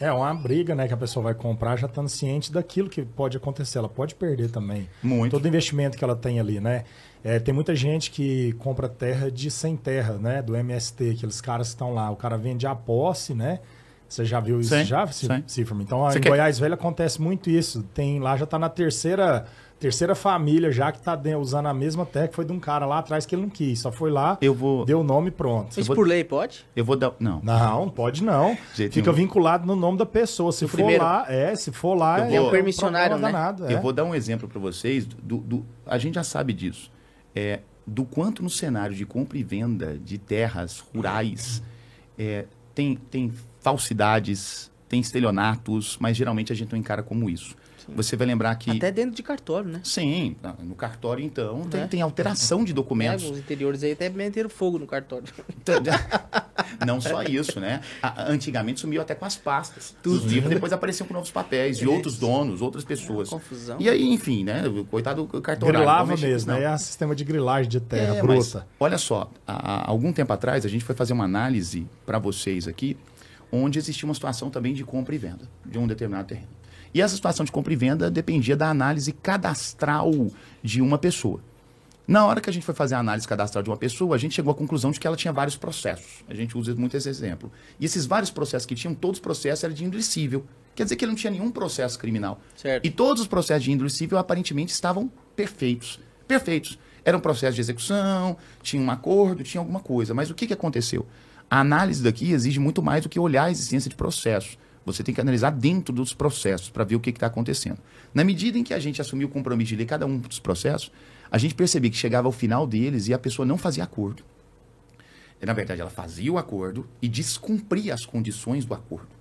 É uma briga, né, que a pessoa vai comprar já estando ciente daquilo que pode acontecer. Ela pode perder também. Muito. Todo investimento que ela tem ali, né? É, tem muita gente que compra terra de sem terra, né? Do MST, aqueles caras estão lá. O cara vende a posse, né? Você já viu isso sim, já, Cifra? Então, Você em quer... Goiás Velho acontece muito isso. Tem lá já está na terceira terceira família já que está usando a mesma que foi de um cara lá atrás que ele não quis. Só foi lá, eu vou... deu o nome pronto. Isso vou... por lei pode? Eu vou dar. Não. Não, pode não. Fica vinculado no nome da pessoa. Se for primeiro... lá, é, se for lá, vou... é um permissionário, né? Danado, é. Eu vou dar um exemplo para vocês. Do, do, a gente já sabe disso é, do quanto no cenário de compra e venda de terras rurais é, tem, tem falsidades, tem estelionatos, mas geralmente a gente não encara como isso. Você vai lembrar que. Até dentro de cartório, né? Sim, no cartório, então, tem, é. tem alteração de documentos. É, os interiores aí até meteram fogo no cartório. Não só isso, né? Antigamente sumiu até com as pastas. Tudo. Os livros depois apareciam com novos papéis, de é. outros donos, outras pessoas. É confusão. E aí, enfim, né? Coitado do cartório. Grilava mesmo, né? É um sistema de grilagem de terra é, bruta. olha só, há algum tempo atrás a gente foi fazer uma análise para vocês aqui, onde existia uma situação também de compra e venda de um determinado terreno. E essa situação de compra e venda dependia da análise cadastral de uma pessoa. Na hora que a gente foi fazer a análise cadastral de uma pessoa, a gente chegou à conclusão de que ela tinha vários processos. A gente usa muito esse exemplo. E esses vários processos que tinham, todos os processos eram de índole civil. Quer dizer que ele não tinha nenhum processo criminal. Certo. E todos os processos de índole civil aparentemente estavam perfeitos. Perfeitos. Era um processo de execução, tinha um acordo, tinha alguma coisa. Mas o que, que aconteceu? A análise daqui exige muito mais do que olhar a existência de processos. Você tem que analisar dentro dos processos para ver o que está acontecendo. Na medida em que a gente assumiu o compromisso de ler cada um dos processos, a gente percebia que chegava ao final deles e a pessoa não fazia acordo. Na verdade, ela fazia o acordo e descumpria as condições do acordo.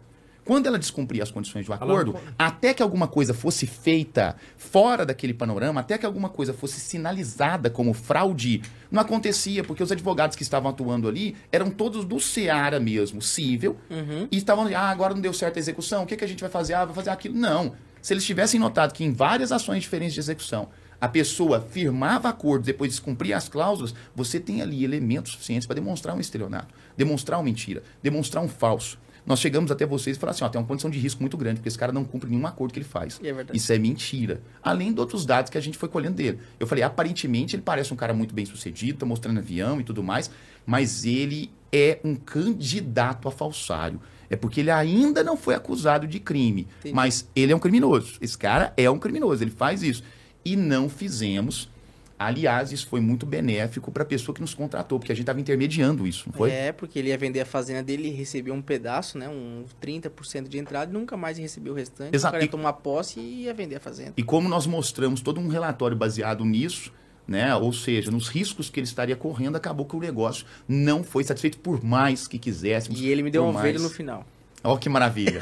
Quando ela descumpria as condições do acordo, até que alguma coisa fosse feita fora daquele panorama, até que alguma coisa fosse sinalizada como fraude, não acontecia, porque os advogados que estavam atuando ali eram todos do Seara mesmo, cível, uhum. e estavam ali, ah, agora não deu certo a execução, o que, que a gente vai fazer? Ah, vai fazer aquilo. Não. Se eles tivessem notado que em várias ações diferentes de execução, a pessoa firmava acordos, depois descumpria as cláusulas, você tem ali elementos suficientes para demonstrar um estelionato, demonstrar uma mentira, demonstrar um falso nós chegamos até vocês e falamos assim, ó, tem uma condição de risco muito grande, porque esse cara não cumpre nenhum acordo que ele faz. É Isso é mentira. Além de outros dados que a gente foi colhendo dele. Eu falei, aparentemente ele parece um cara muito bem sucedido, tá mostrando avião e tudo mais, mas ele é um candidato a falsário. É porque ele ainda não foi acusado de crime, Entendi. mas ele é um criminoso. Esse cara é um criminoso, ele faz isso. E não fizemos Aliás, isso foi muito benéfico para a pessoa que nos contratou, porque a gente estava intermediando isso, não foi? É, porque ele ia vender a fazenda dele e recebeu um pedaço, né, um 30% de entrada e nunca mais recebeu o restante. Exato. O cara ia tomar posse e ia vender a fazenda. E como nós mostramos todo um relatório baseado nisso, né, ou seja, nos riscos que ele estaria correndo, acabou que o negócio não foi satisfeito por mais que quiséssemos. E ele me deu um ovelha no final. Oh, que maravilha.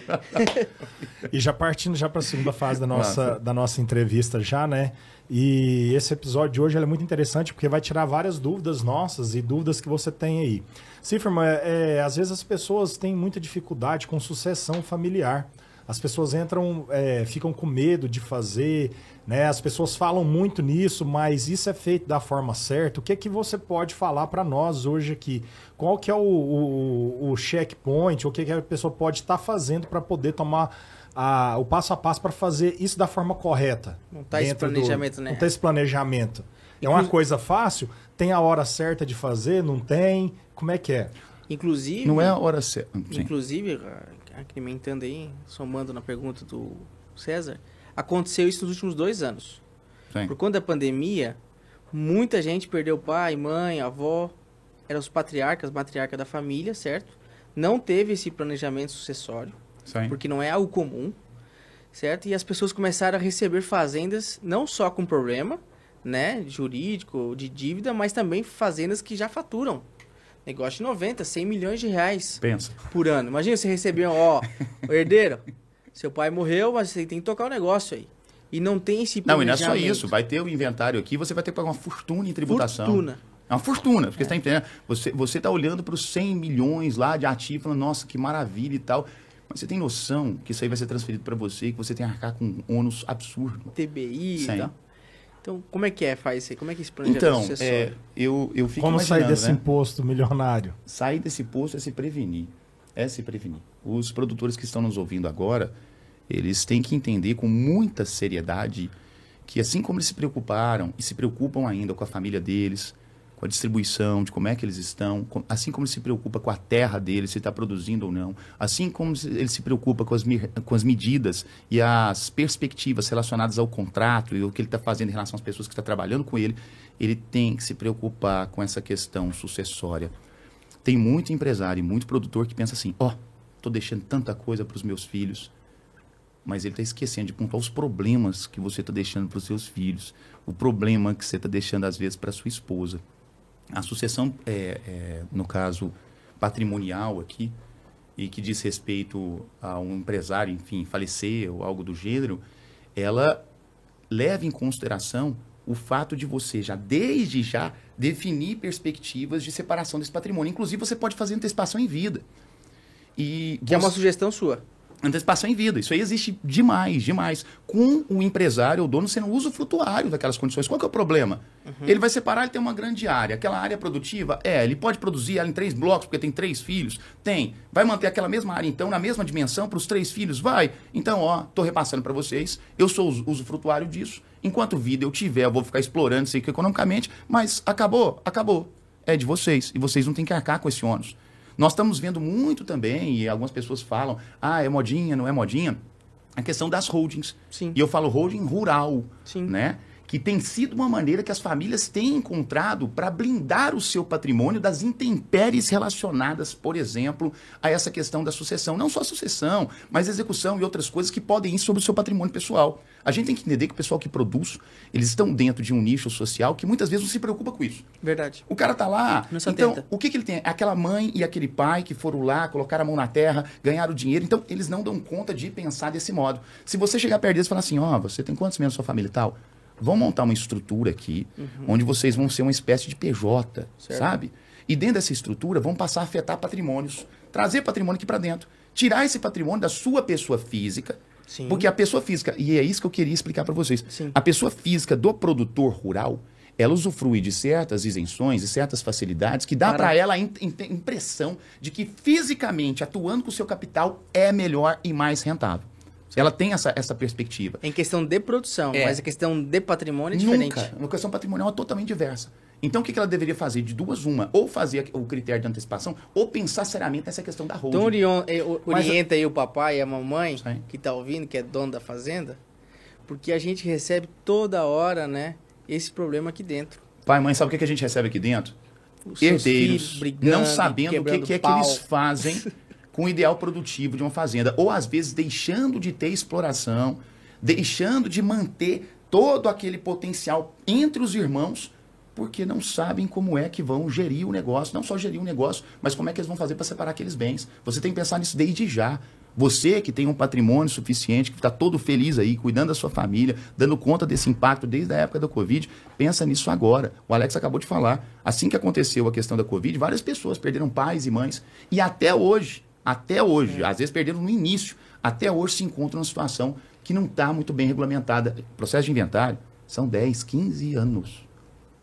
e já partindo já para a segunda fase da nossa, da nossa entrevista já, né? E esse episódio de hoje é muito interessante porque vai tirar várias dúvidas nossas e dúvidas que você tem aí. Cifra, é, é, às vezes as pessoas têm muita dificuldade com sucessão familiar. As pessoas entram, é, ficam com medo de fazer, né? As pessoas falam muito nisso, mas isso é feito da forma certa. O que é que você pode falar para nós hoje aqui? Qual que é o, o, o checkpoint? O que, é que a pessoa pode estar tá fazendo para poder tomar a, o passo a passo para fazer isso da forma correta. Não tá esse planejamento, do, né? Não tá esse planejamento. É uma coisa fácil? Tem a hora certa de fazer? Não tem? Como é que é? Inclusive. Não é a hora certa. Inclusive, acrementando aí, somando na pergunta do César, aconteceu isso nos últimos dois anos. Sim. Por conta da pandemia, muita gente perdeu pai, mãe, avó, eram os patriarcas, matriarca da família, certo? Não teve esse planejamento sucessório. Sim. porque não é algo comum, certo? E as pessoas começaram a receber fazendas não só com problema, né, jurídico, de dívida, mas também fazendas que já faturam. Negócio de 90, 100 milhões de reais Pensa. por ano. Imagina você receber, ó, herdeiro, seu pai morreu, mas você tem que tocar o negócio aí. E não tem esse Não, e não é só isso. Vai ter o inventário aqui, você vai ter que pagar uma fortuna em tributação. Fortuna. É uma fortuna, porque é. você está entendendo. Você está olhando para os 100 milhões lá de ativos, falando, nossa, que maravilha e tal. Mas você tem noção que isso aí vai ser transferido para você e que você tem que arcar com um ônus absurdo? TBI Sim. tal. Então, como é que é, faz isso aí? Como é que esse planejamento Então, é, eu, eu fico Como sair desse né? imposto milionário? Sair desse imposto é se prevenir. É se prevenir. Os produtores que estão nos ouvindo agora, eles têm que entender com muita seriedade que assim como eles se preocuparam e se preocupam ainda com a família deles, com a distribuição, de como é que eles estão, assim como ele se preocupa com a terra dele, se está produzindo ou não, assim como ele se preocupa com as, com as medidas e as perspectivas relacionadas ao contrato e o que ele está fazendo em relação às pessoas que estão trabalhando com ele, ele tem que se preocupar com essa questão sucessória. Tem muito empresário e muito produtor que pensa assim: ó, oh, estou deixando tanta coisa para os meus filhos, mas ele está esquecendo de pontuar os problemas que você está deixando para os seus filhos, o problema que você está deixando às vezes para sua esposa. A sucessão, é, é, no caso patrimonial aqui, e que diz respeito a um empresário, enfim, falecer ou algo do gênero, ela leva em consideração o fato de você já, desde já, definir perspectivas de separação desse patrimônio. Inclusive, você pode fazer antecipação em vida. E que você... é uma sugestão sua. Antecipação em vida. Isso aí existe demais, demais. Com o empresário, o dono sendo usufrutuário daquelas condições. Qual que é o problema? Uhum. Ele vai separar, ele tem uma grande área. Aquela área produtiva, é, ele pode produzir ela em três blocos, porque tem três filhos. Tem. Vai manter aquela mesma área, então, na mesma dimensão, para os três filhos? Vai. Então, ó, tô repassando para vocês. Eu sou usufrutuário disso. Enquanto vida eu tiver, eu vou ficar explorando isso economicamente, mas acabou, acabou. É de vocês. E vocês não têm que arcar com esse ônus. Nós estamos vendo muito também, e algumas pessoas falam, ah, é modinha, não é modinha, a questão das holdings. Sim. E eu falo holding rural, Sim. né? que tem sido uma maneira que as famílias têm encontrado para blindar o seu patrimônio das intempéries relacionadas, por exemplo, a essa questão da sucessão. Não só a sucessão, mas execução e outras coisas que podem ir sobre o seu patrimônio pessoal. A gente tem que entender que o pessoal que produz, eles estão dentro de um nicho social que muitas vezes não se preocupa com isso. Verdade. O cara tá lá, então o que, que ele tem? Aquela mãe e aquele pai que foram lá, colocaram a mão na terra, ganharam dinheiro, então eles não dão conta de pensar desse modo. Se você chegar perto deles e falar assim, ó, oh, você tem quantos membros da sua família e tal? Vamos montar uma estrutura aqui, uhum. onde vocês vão ser uma espécie de PJ, certo. sabe? E dentro dessa estrutura, vão passar a afetar patrimônios, trazer patrimônio aqui para dentro, tirar esse patrimônio da sua pessoa física, Sim. porque a pessoa física, e é isso que eu queria explicar para vocês, Sim. a pessoa física do produtor rural, ela usufrui de certas isenções e certas facilidades que dá para ela a impressão de que fisicamente, atuando com o seu capital, é melhor e mais rentável. Ela tem essa, essa perspectiva. Em questão de produção, é. mas a questão de patrimônio é diferente. Nunca. Uma questão patrimonial é totalmente diversa. Então, o que ela deveria fazer? De duas, uma. Ou fazer o critério de antecipação, ou pensar seriamente nessa questão da holding. Então, eh, orienta aí o papai e a mamãe, Sim. que está ouvindo, que é dono da fazenda, porque a gente recebe toda hora, né, esse problema aqui dentro. Pai, mãe, sabe o que a gente recebe aqui dentro? Os Herdeiros, brigando, não sabendo o que, que é que eles fazem com o ideal produtivo de uma fazenda, ou às vezes deixando de ter exploração, deixando de manter todo aquele potencial entre os irmãos, porque não sabem como é que vão gerir o negócio, não só gerir o negócio, mas como é que eles vão fazer para separar aqueles bens. Você tem que pensar nisso desde já. Você que tem um patrimônio suficiente, que está todo feliz aí, cuidando da sua família, dando conta desse impacto desde a época da Covid, pensa nisso agora. O Alex acabou de falar. Assim que aconteceu a questão da Covid, várias pessoas perderam pais e mães. E até hoje, até hoje, é. às vezes perderam no início, até hoje se encontra uma situação que não está muito bem regulamentada. Processo de inventário são 10, 15 anos.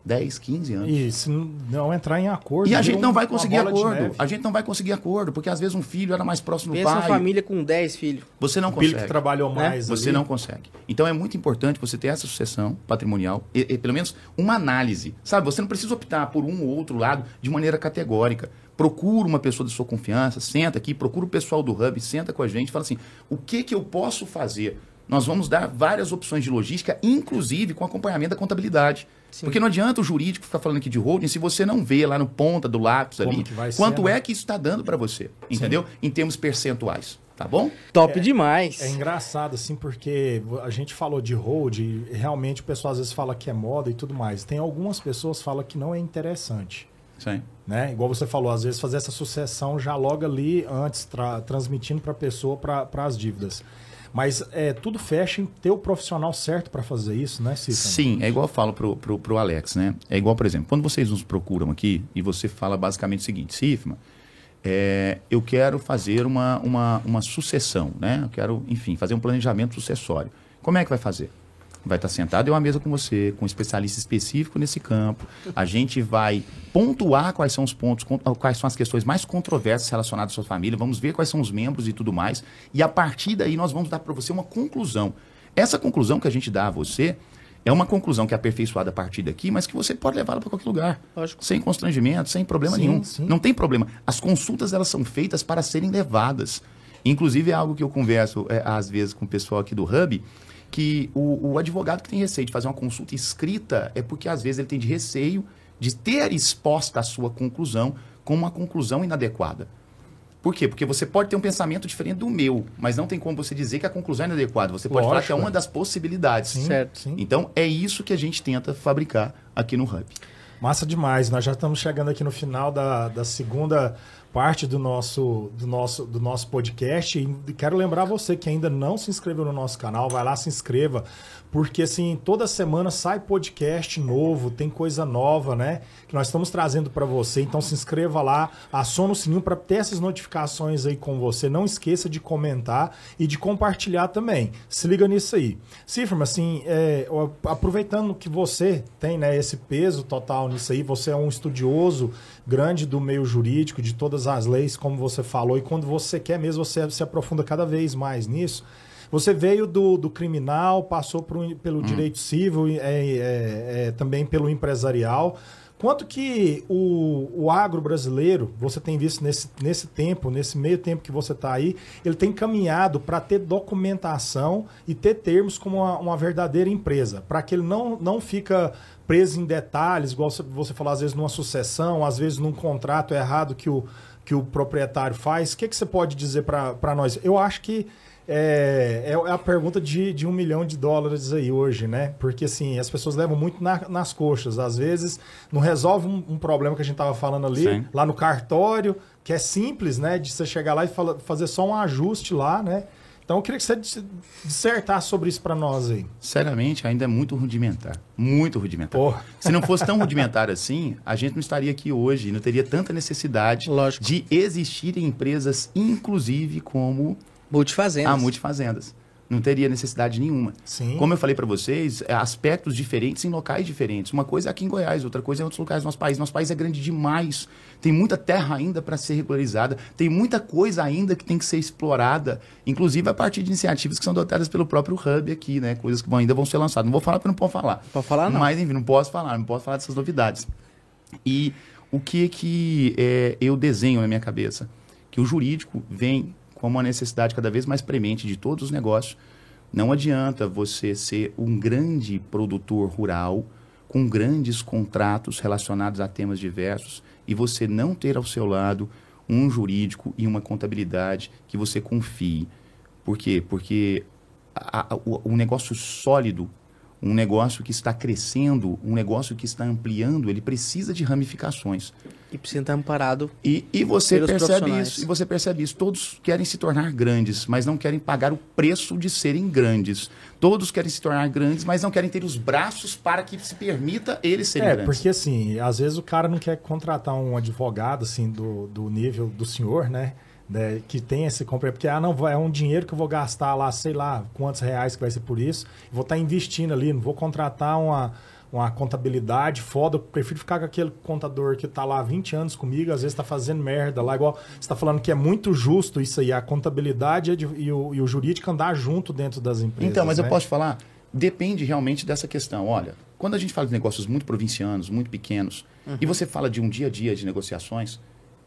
10, 15 anos. E se não entrar em acordo. E a gente não vai conseguir acordo. A gente não vai conseguir acordo, porque às vezes um filho era mais próximo Pensa do pai. Pensa uma família com 10 filhos. Você não consegue. Filho que trabalhou né? mais. Você não consegue. Então é muito importante você ter essa sucessão patrimonial, e, e, pelo menos uma análise. Sabe, você não precisa optar por um ou outro lado de maneira categórica procura uma pessoa de sua confiança, senta aqui, procura o pessoal do Hub, senta com a gente, fala assim: o que, que eu posso fazer? Nós vamos dar várias opções de logística, inclusive com acompanhamento da contabilidade. Sim. Porque não adianta o jurídico ficar falando aqui de holding se você não vê lá no ponta do lápis Como ali quanto ser, é né? que isso está dando para você, entendeu? Sim. Em termos percentuais. Tá bom? Top é, demais. É engraçado, assim, porque a gente falou de hold, realmente o pessoal às vezes fala que é moda e tudo mais. Tem algumas pessoas que falam que não é interessante. Sim. Né? Igual você falou, às vezes fazer essa sucessão já logo ali antes, tra transmitindo para a pessoa para as dívidas. Mas é, tudo fecha em ter o profissional certo para fazer isso, né, Cícero? Sim, é igual eu falo pro, pro, pro Alex, né? É igual, por exemplo, quando vocês nos procuram aqui e você fala basicamente o seguinte, Cifma, é, eu quero fazer uma, uma, uma sucessão, né? Eu quero, enfim, fazer um planejamento sucessório. Como é que vai fazer? Vai estar sentado em uma mesa com você, com um especialista específico nesse campo. A gente vai pontuar quais são os pontos, quais são as questões mais controversas relacionadas à sua família, vamos ver quais são os membros e tudo mais. E a partir daí nós vamos dar para você uma conclusão. Essa conclusão que a gente dá a você é uma conclusão que é aperfeiçoada a partir daqui, mas que você pode levá-la para qualquer lugar. Lógico. Sem constrangimento, sem problema sim, nenhum. Sim. Não tem problema. As consultas elas são feitas para serem levadas. Inclusive é algo que eu converso é, às vezes com o pessoal aqui do Hub, que o, o advogado que tem receio de fazer uma consulta escrita é porque às vezes ele tem de receio de ter exposta a sua conclusão com uma conclusão inadequada. Por quê? Porque você pode ter um pensamento diferente do meu, mas não tem como você dizer que a conclusão é inadequada. Você pode Lógico, falar que é uma das possibilidades. Sim, certo. Sim. Então, é isso que a gente tenta fabricar aqui no Hub. Massa demais. Nós já estamos chegando aqui no final da, da segunda parte do nosso, do nosso, do nosso podcast. E quero lembrar você que ainda não se inscreveu no nosso canal, vai lá, se inscreva, porque assim, toda semana sai podcast novo, tem coisa nova, né? Que nós estamos trazendo para você. Então se inscreva lá, aciona o sininho para ter essas notificações aí com você. Não esqueça de comentar e de compartilhar também. Se liga nisso aí. Cifra, assim, é, aproveitando que você tem né, esse peso total nisso aí, você é um estudioso grande do meio jurídico, de todas as leis, como você falou, e quando você quer mesmo, você se aprofunda cada vez mais nisso. Você veio do, do criminal, passou pelo hum. direito civil, é, é, é, também pelo empresarial. Quanto que o, o agro brasileiro, você tem visto nesse, nesse tempo, nesse meio tempo que você está aí, ele tem caminhado para ter documentação e ter termos como uma, uma verdadeira empresa, para que ele não, não fica preso em detalhes, igual você falou, às vezes numa sucessão, às vezes num contrato errado que o, que o proprietário faz. O que, que você pode dizer para nós? Eu acho que é, é, é a pergunta de, de um milhão de dólares aí hoje, né? Porque assim, as pessoas levam muito na, nas coxas. Às vezes não resolve um, um problema que a gente estava falando ali, Sim. lá no cartório, que é simples, né? De você chegar lá e fala, fazer só um ajuste lá, né? Então eu queria que você dissertasse sobre isso para nós aí. Seriamente, ainda é muito rudimentar. Muito rudimentar. Porra. Se não fosse tão rudimentar assim, a gente não estaria aqui hoje, não teria tanta necessidade Lógico. de existirem empresas, inclusive como multifazendas. A multifazendas não teria necessidade nenhuma. Sim. Como eu falei para vocês, é aspectos diferentes em locais diferentes. Uma coisa é aqui em Goiás, outra coisa é em outros locais do nosso país. Nosso país é grande demais. Tem muita terra ainda para ser regularizada, tem muita coisa ainda que tem que ser explorada, inclusive a partir de iniciativas que são adotadas pelo próprio Hub aqui, né? Coisas que ainda vão ser lançadas. Não vou falar porque não posso falar. Pode falar não. Mas enfim, não posso falar, não posso falar dessas novidades. E o que que é, eu desenho na minha cabeça? Que o jurídico vem como uma necessidade cada vez mais premente de todos os negócios. Não adianta você ser um grande produtor rural com grandes contratos relacionados a temas diversos e você não ter ao seu lado um jurídico e uma contabilidade que você confie. Por quê? Porque a, a, o, um negócio sólido um negócio que está crescendo, um negócio que está ampliando, ele precisa de ramificações. E precisa estar amparado. E, e você percebe isso, e você percebe isso. Todos querem se tornar grandes, mas não querem pagar o preço de serem grandes. Todos querem se tornar grandes, mas não querem ter os braços para que se permita eles serem é, grandes. É, porque assim, às vezes o cara não quer contratar um advogado assim do, do nível do senhor, né? Né, que tem esse compra, porque ah, não, é um dinheiro que eu vou gastar lá, sei lá, quantos reais que vai ser por isso, vou estar tá investindo ali, não vou contratar uma, uma contabilidade foda, eu prefiro ficar com aquele contador que está lá há 20 anos comigo, às vezes está fazendo merda lá, igual você está falando que é muito justo isso aí, a contabilidade e o, e o jurídico andar junto dentro das empresas. Então, mas né? eu posso falar, depende realmente dessa questão. Olha, quando a gente fala de negócios muito provincianos, muito pequenos, uhum. e você fala de um dia a dia de negociações,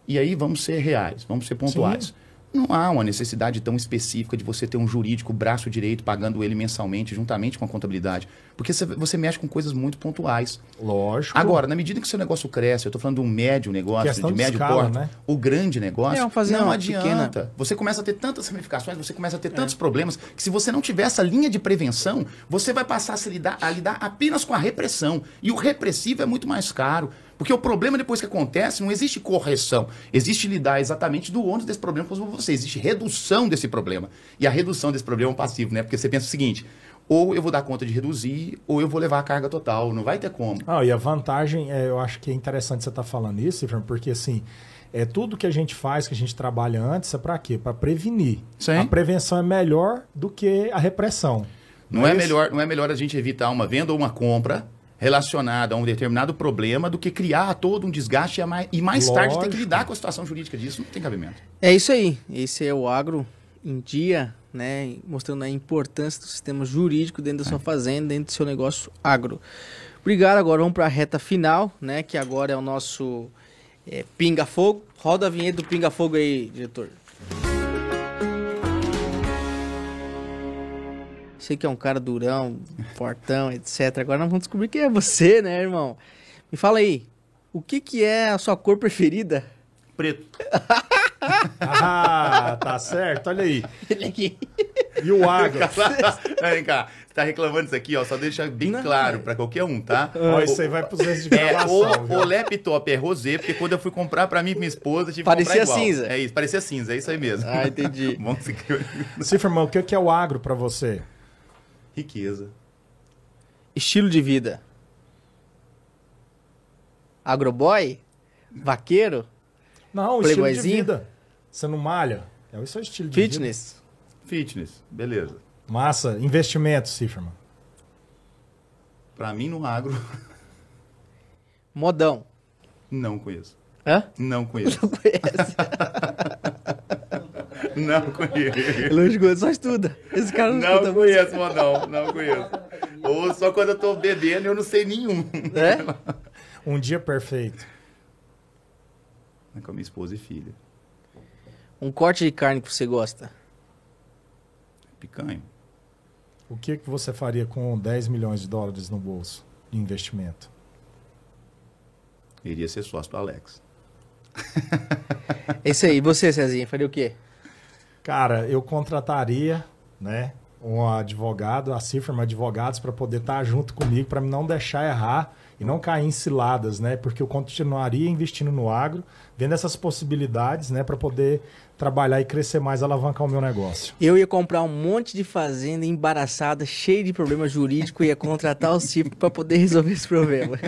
e aí vamos ser reais, vamos ser pontuais. Sim. Não há uma necessidade tão específica de você ter um jurídico braço direito pagando ele mensalmente, juntamente com a contabilidade. Porque você mexe com coisas muito pontuais. Lógico. Agora, na medida que o seu negócio cresce, eu estou falando de um médio negócio, de médio porte, né? o grande negócio, é, não adianta. Pequena. Você começa a ter tantas ramificações, você começa a ter é. tantos problemas, que se você não tiver essa linha de prevenção, você vai passar a, se lidar, a lidar apenas com a repressão. E o repressivo é muito mais caro. Porque o problema, depois que acontece, não existe correção. Existe lidar exatamente do ônus desse problema com você. Existe redução desse problema. E a redução desse problema é um passivo, né? Porque você pensa o seguinte: ou eu vou dar conta de reduzir, ou eu vou levar a carga total. Não vai ter como. Ah, e a vantagem, é, eu acho que é interessante você estar tá falando isso, porque assim. É tudo que a gente faz, que a gente trabalha antes, é para quê? Para prevenir. Sim. A prevenção é melhor do que a repressão. Não, é, é melhor, não é melhor a gente evitar uma venda ou uma compra relacionada a um determinado problema do que criar todo um desgaste e mais, e mais tarde ter que lidar com a situação jurídica disso. Não tem cabimento. É isso aí. Esse é o agro em dia, né, mostrando a importância do sistema jurídico dentro da sua é. fazenda, dentro do seu negócio agro. Obrigado. Agora vamos para a reta final, né, que agora é o nosso é, Pinga Fogo. Roda a vinheta do Pinga Fogo aí, diretor. Sei que é um cara durão, fortão, etc. Agora nós vamos descobrir quem é você, né, irmão? Me fala aí, o que, que é a sua cor preferida? Preto. ah, tá certo, olha aí. Ele aqui. E o agro? Vem cá, você tá reclamando isso aqui, ó, só deixa bem não, claro para qualquer um, tá? Ó, isso aí vai pros vezes de gravação. É, o, o laptop é rosé, porque quando eu fui comprar para mim e minha esposa, tive parecia que comprar igual. cinza. É isso, parecia cinza, é isso aí mesmo. Ah, entendi. Bom, Cifra, o que é o agro para você? Riqueza. Estilo de vida. Agroboy? Vaqueiro? Não, estilo de vida. Você não malha? É o seu estilo de Fitness. vida. Fitness, beleza. Massa. Investimento, Cifrman. Pra mim, no agro. Modão. Não conheço. Hã? Não conheço. Não conhece. não conheço. Lógico, só estuda. Esse cara não, não conheço, modão. Não conheço. Ou só quando eu tô bebendo eu não sei nenhum. É? Um dia perfeito. Com a minha esposa e filha. Um corte de carne que você gosta? Picanha. O que, que você faria com 10 milhões de dólares no bolso de investimento? Iria ser sócio do Alex. Esse aí. E você, Cezinha, faria o quê? Cara, eu contrataria, né, um advogado, a Cifra, advogados, para poder estar tá junto comigo, para não deixar errar e não cair em ciladas, né? Porque eu continuaria investindo no agro, vendo essas possibilidades, né, para poder trabalhar e crescer mais, alavancar o meu negócio. Eu ia comprar um monte de fazenda embaraçada, cheia de problema jurídico, e ia contratar o CIP para poder resolver esse problema.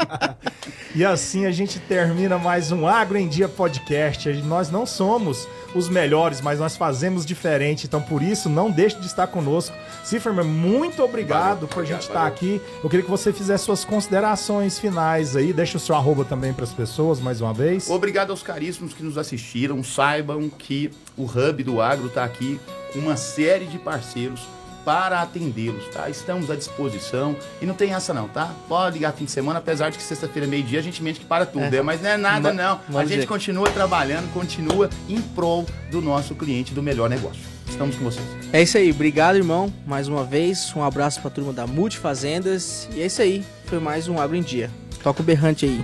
e assim a gente termina mais um Agro em Dia podcast. Nós não somos os melhores, mas nós fazemos diferente, então por isso não deixe de estar conosco. Ciferman, muito obrigado valeu, por a gente estar aqui. Eu queria que você fizesse suas considerações finais aí, deixa o seu arroba também para as pessoas mais uma vez. Obrigado aos caríssimos que nos assistiram. Saibam que o Hub do Agro está aqui com uma série de parceiros para atendê-los, tá? Estamos à disposição e não tem essa não, tá? Pode ligar fim de semana, apesar de que sexta-feira, meio-dia, a gente mente que para tudo, é. é mas não é nada não. A gente continua trabalhando, continua em prol do nosso cliente, do melhor negócio. Estamos com vocês. É isso aí, obrigado, irmão, mais uma vez. Um abraço para a turma da Multifazendas. E é isso aí, foi mais um Agro em Dia. Toca o berrante aí.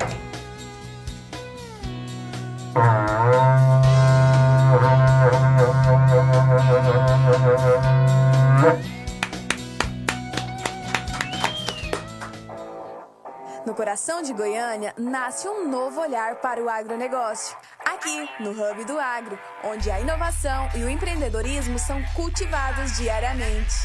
Coração de Goiânia nasce um novo olhar para o agronegócio. Aqui, no Hub do Agro, onde a inovação e o empreendedorismo são cultivados diariamente.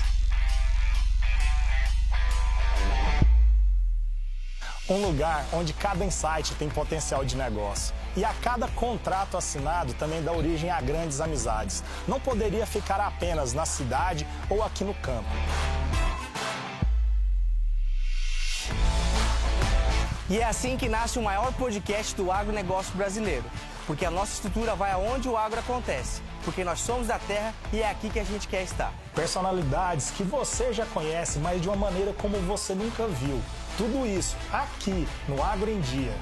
Um lugar onde cada insight tem potencial de negócio. E a cada contrato assinado também dá origem a grandes amizades. Não poderia ficar apenas na cidade ou aqui no campo. E é assim que nasce o maior podcast do agronegócio brasileiro. Porque a nossa estrutura vai aonde o agro acontece. Porque nós somos da terra e é aqui que a gente quer estar. Personalidades que você já conhece, mas de uma maneira como você nunca viu. Tudo isso aqui no Agro em Dia.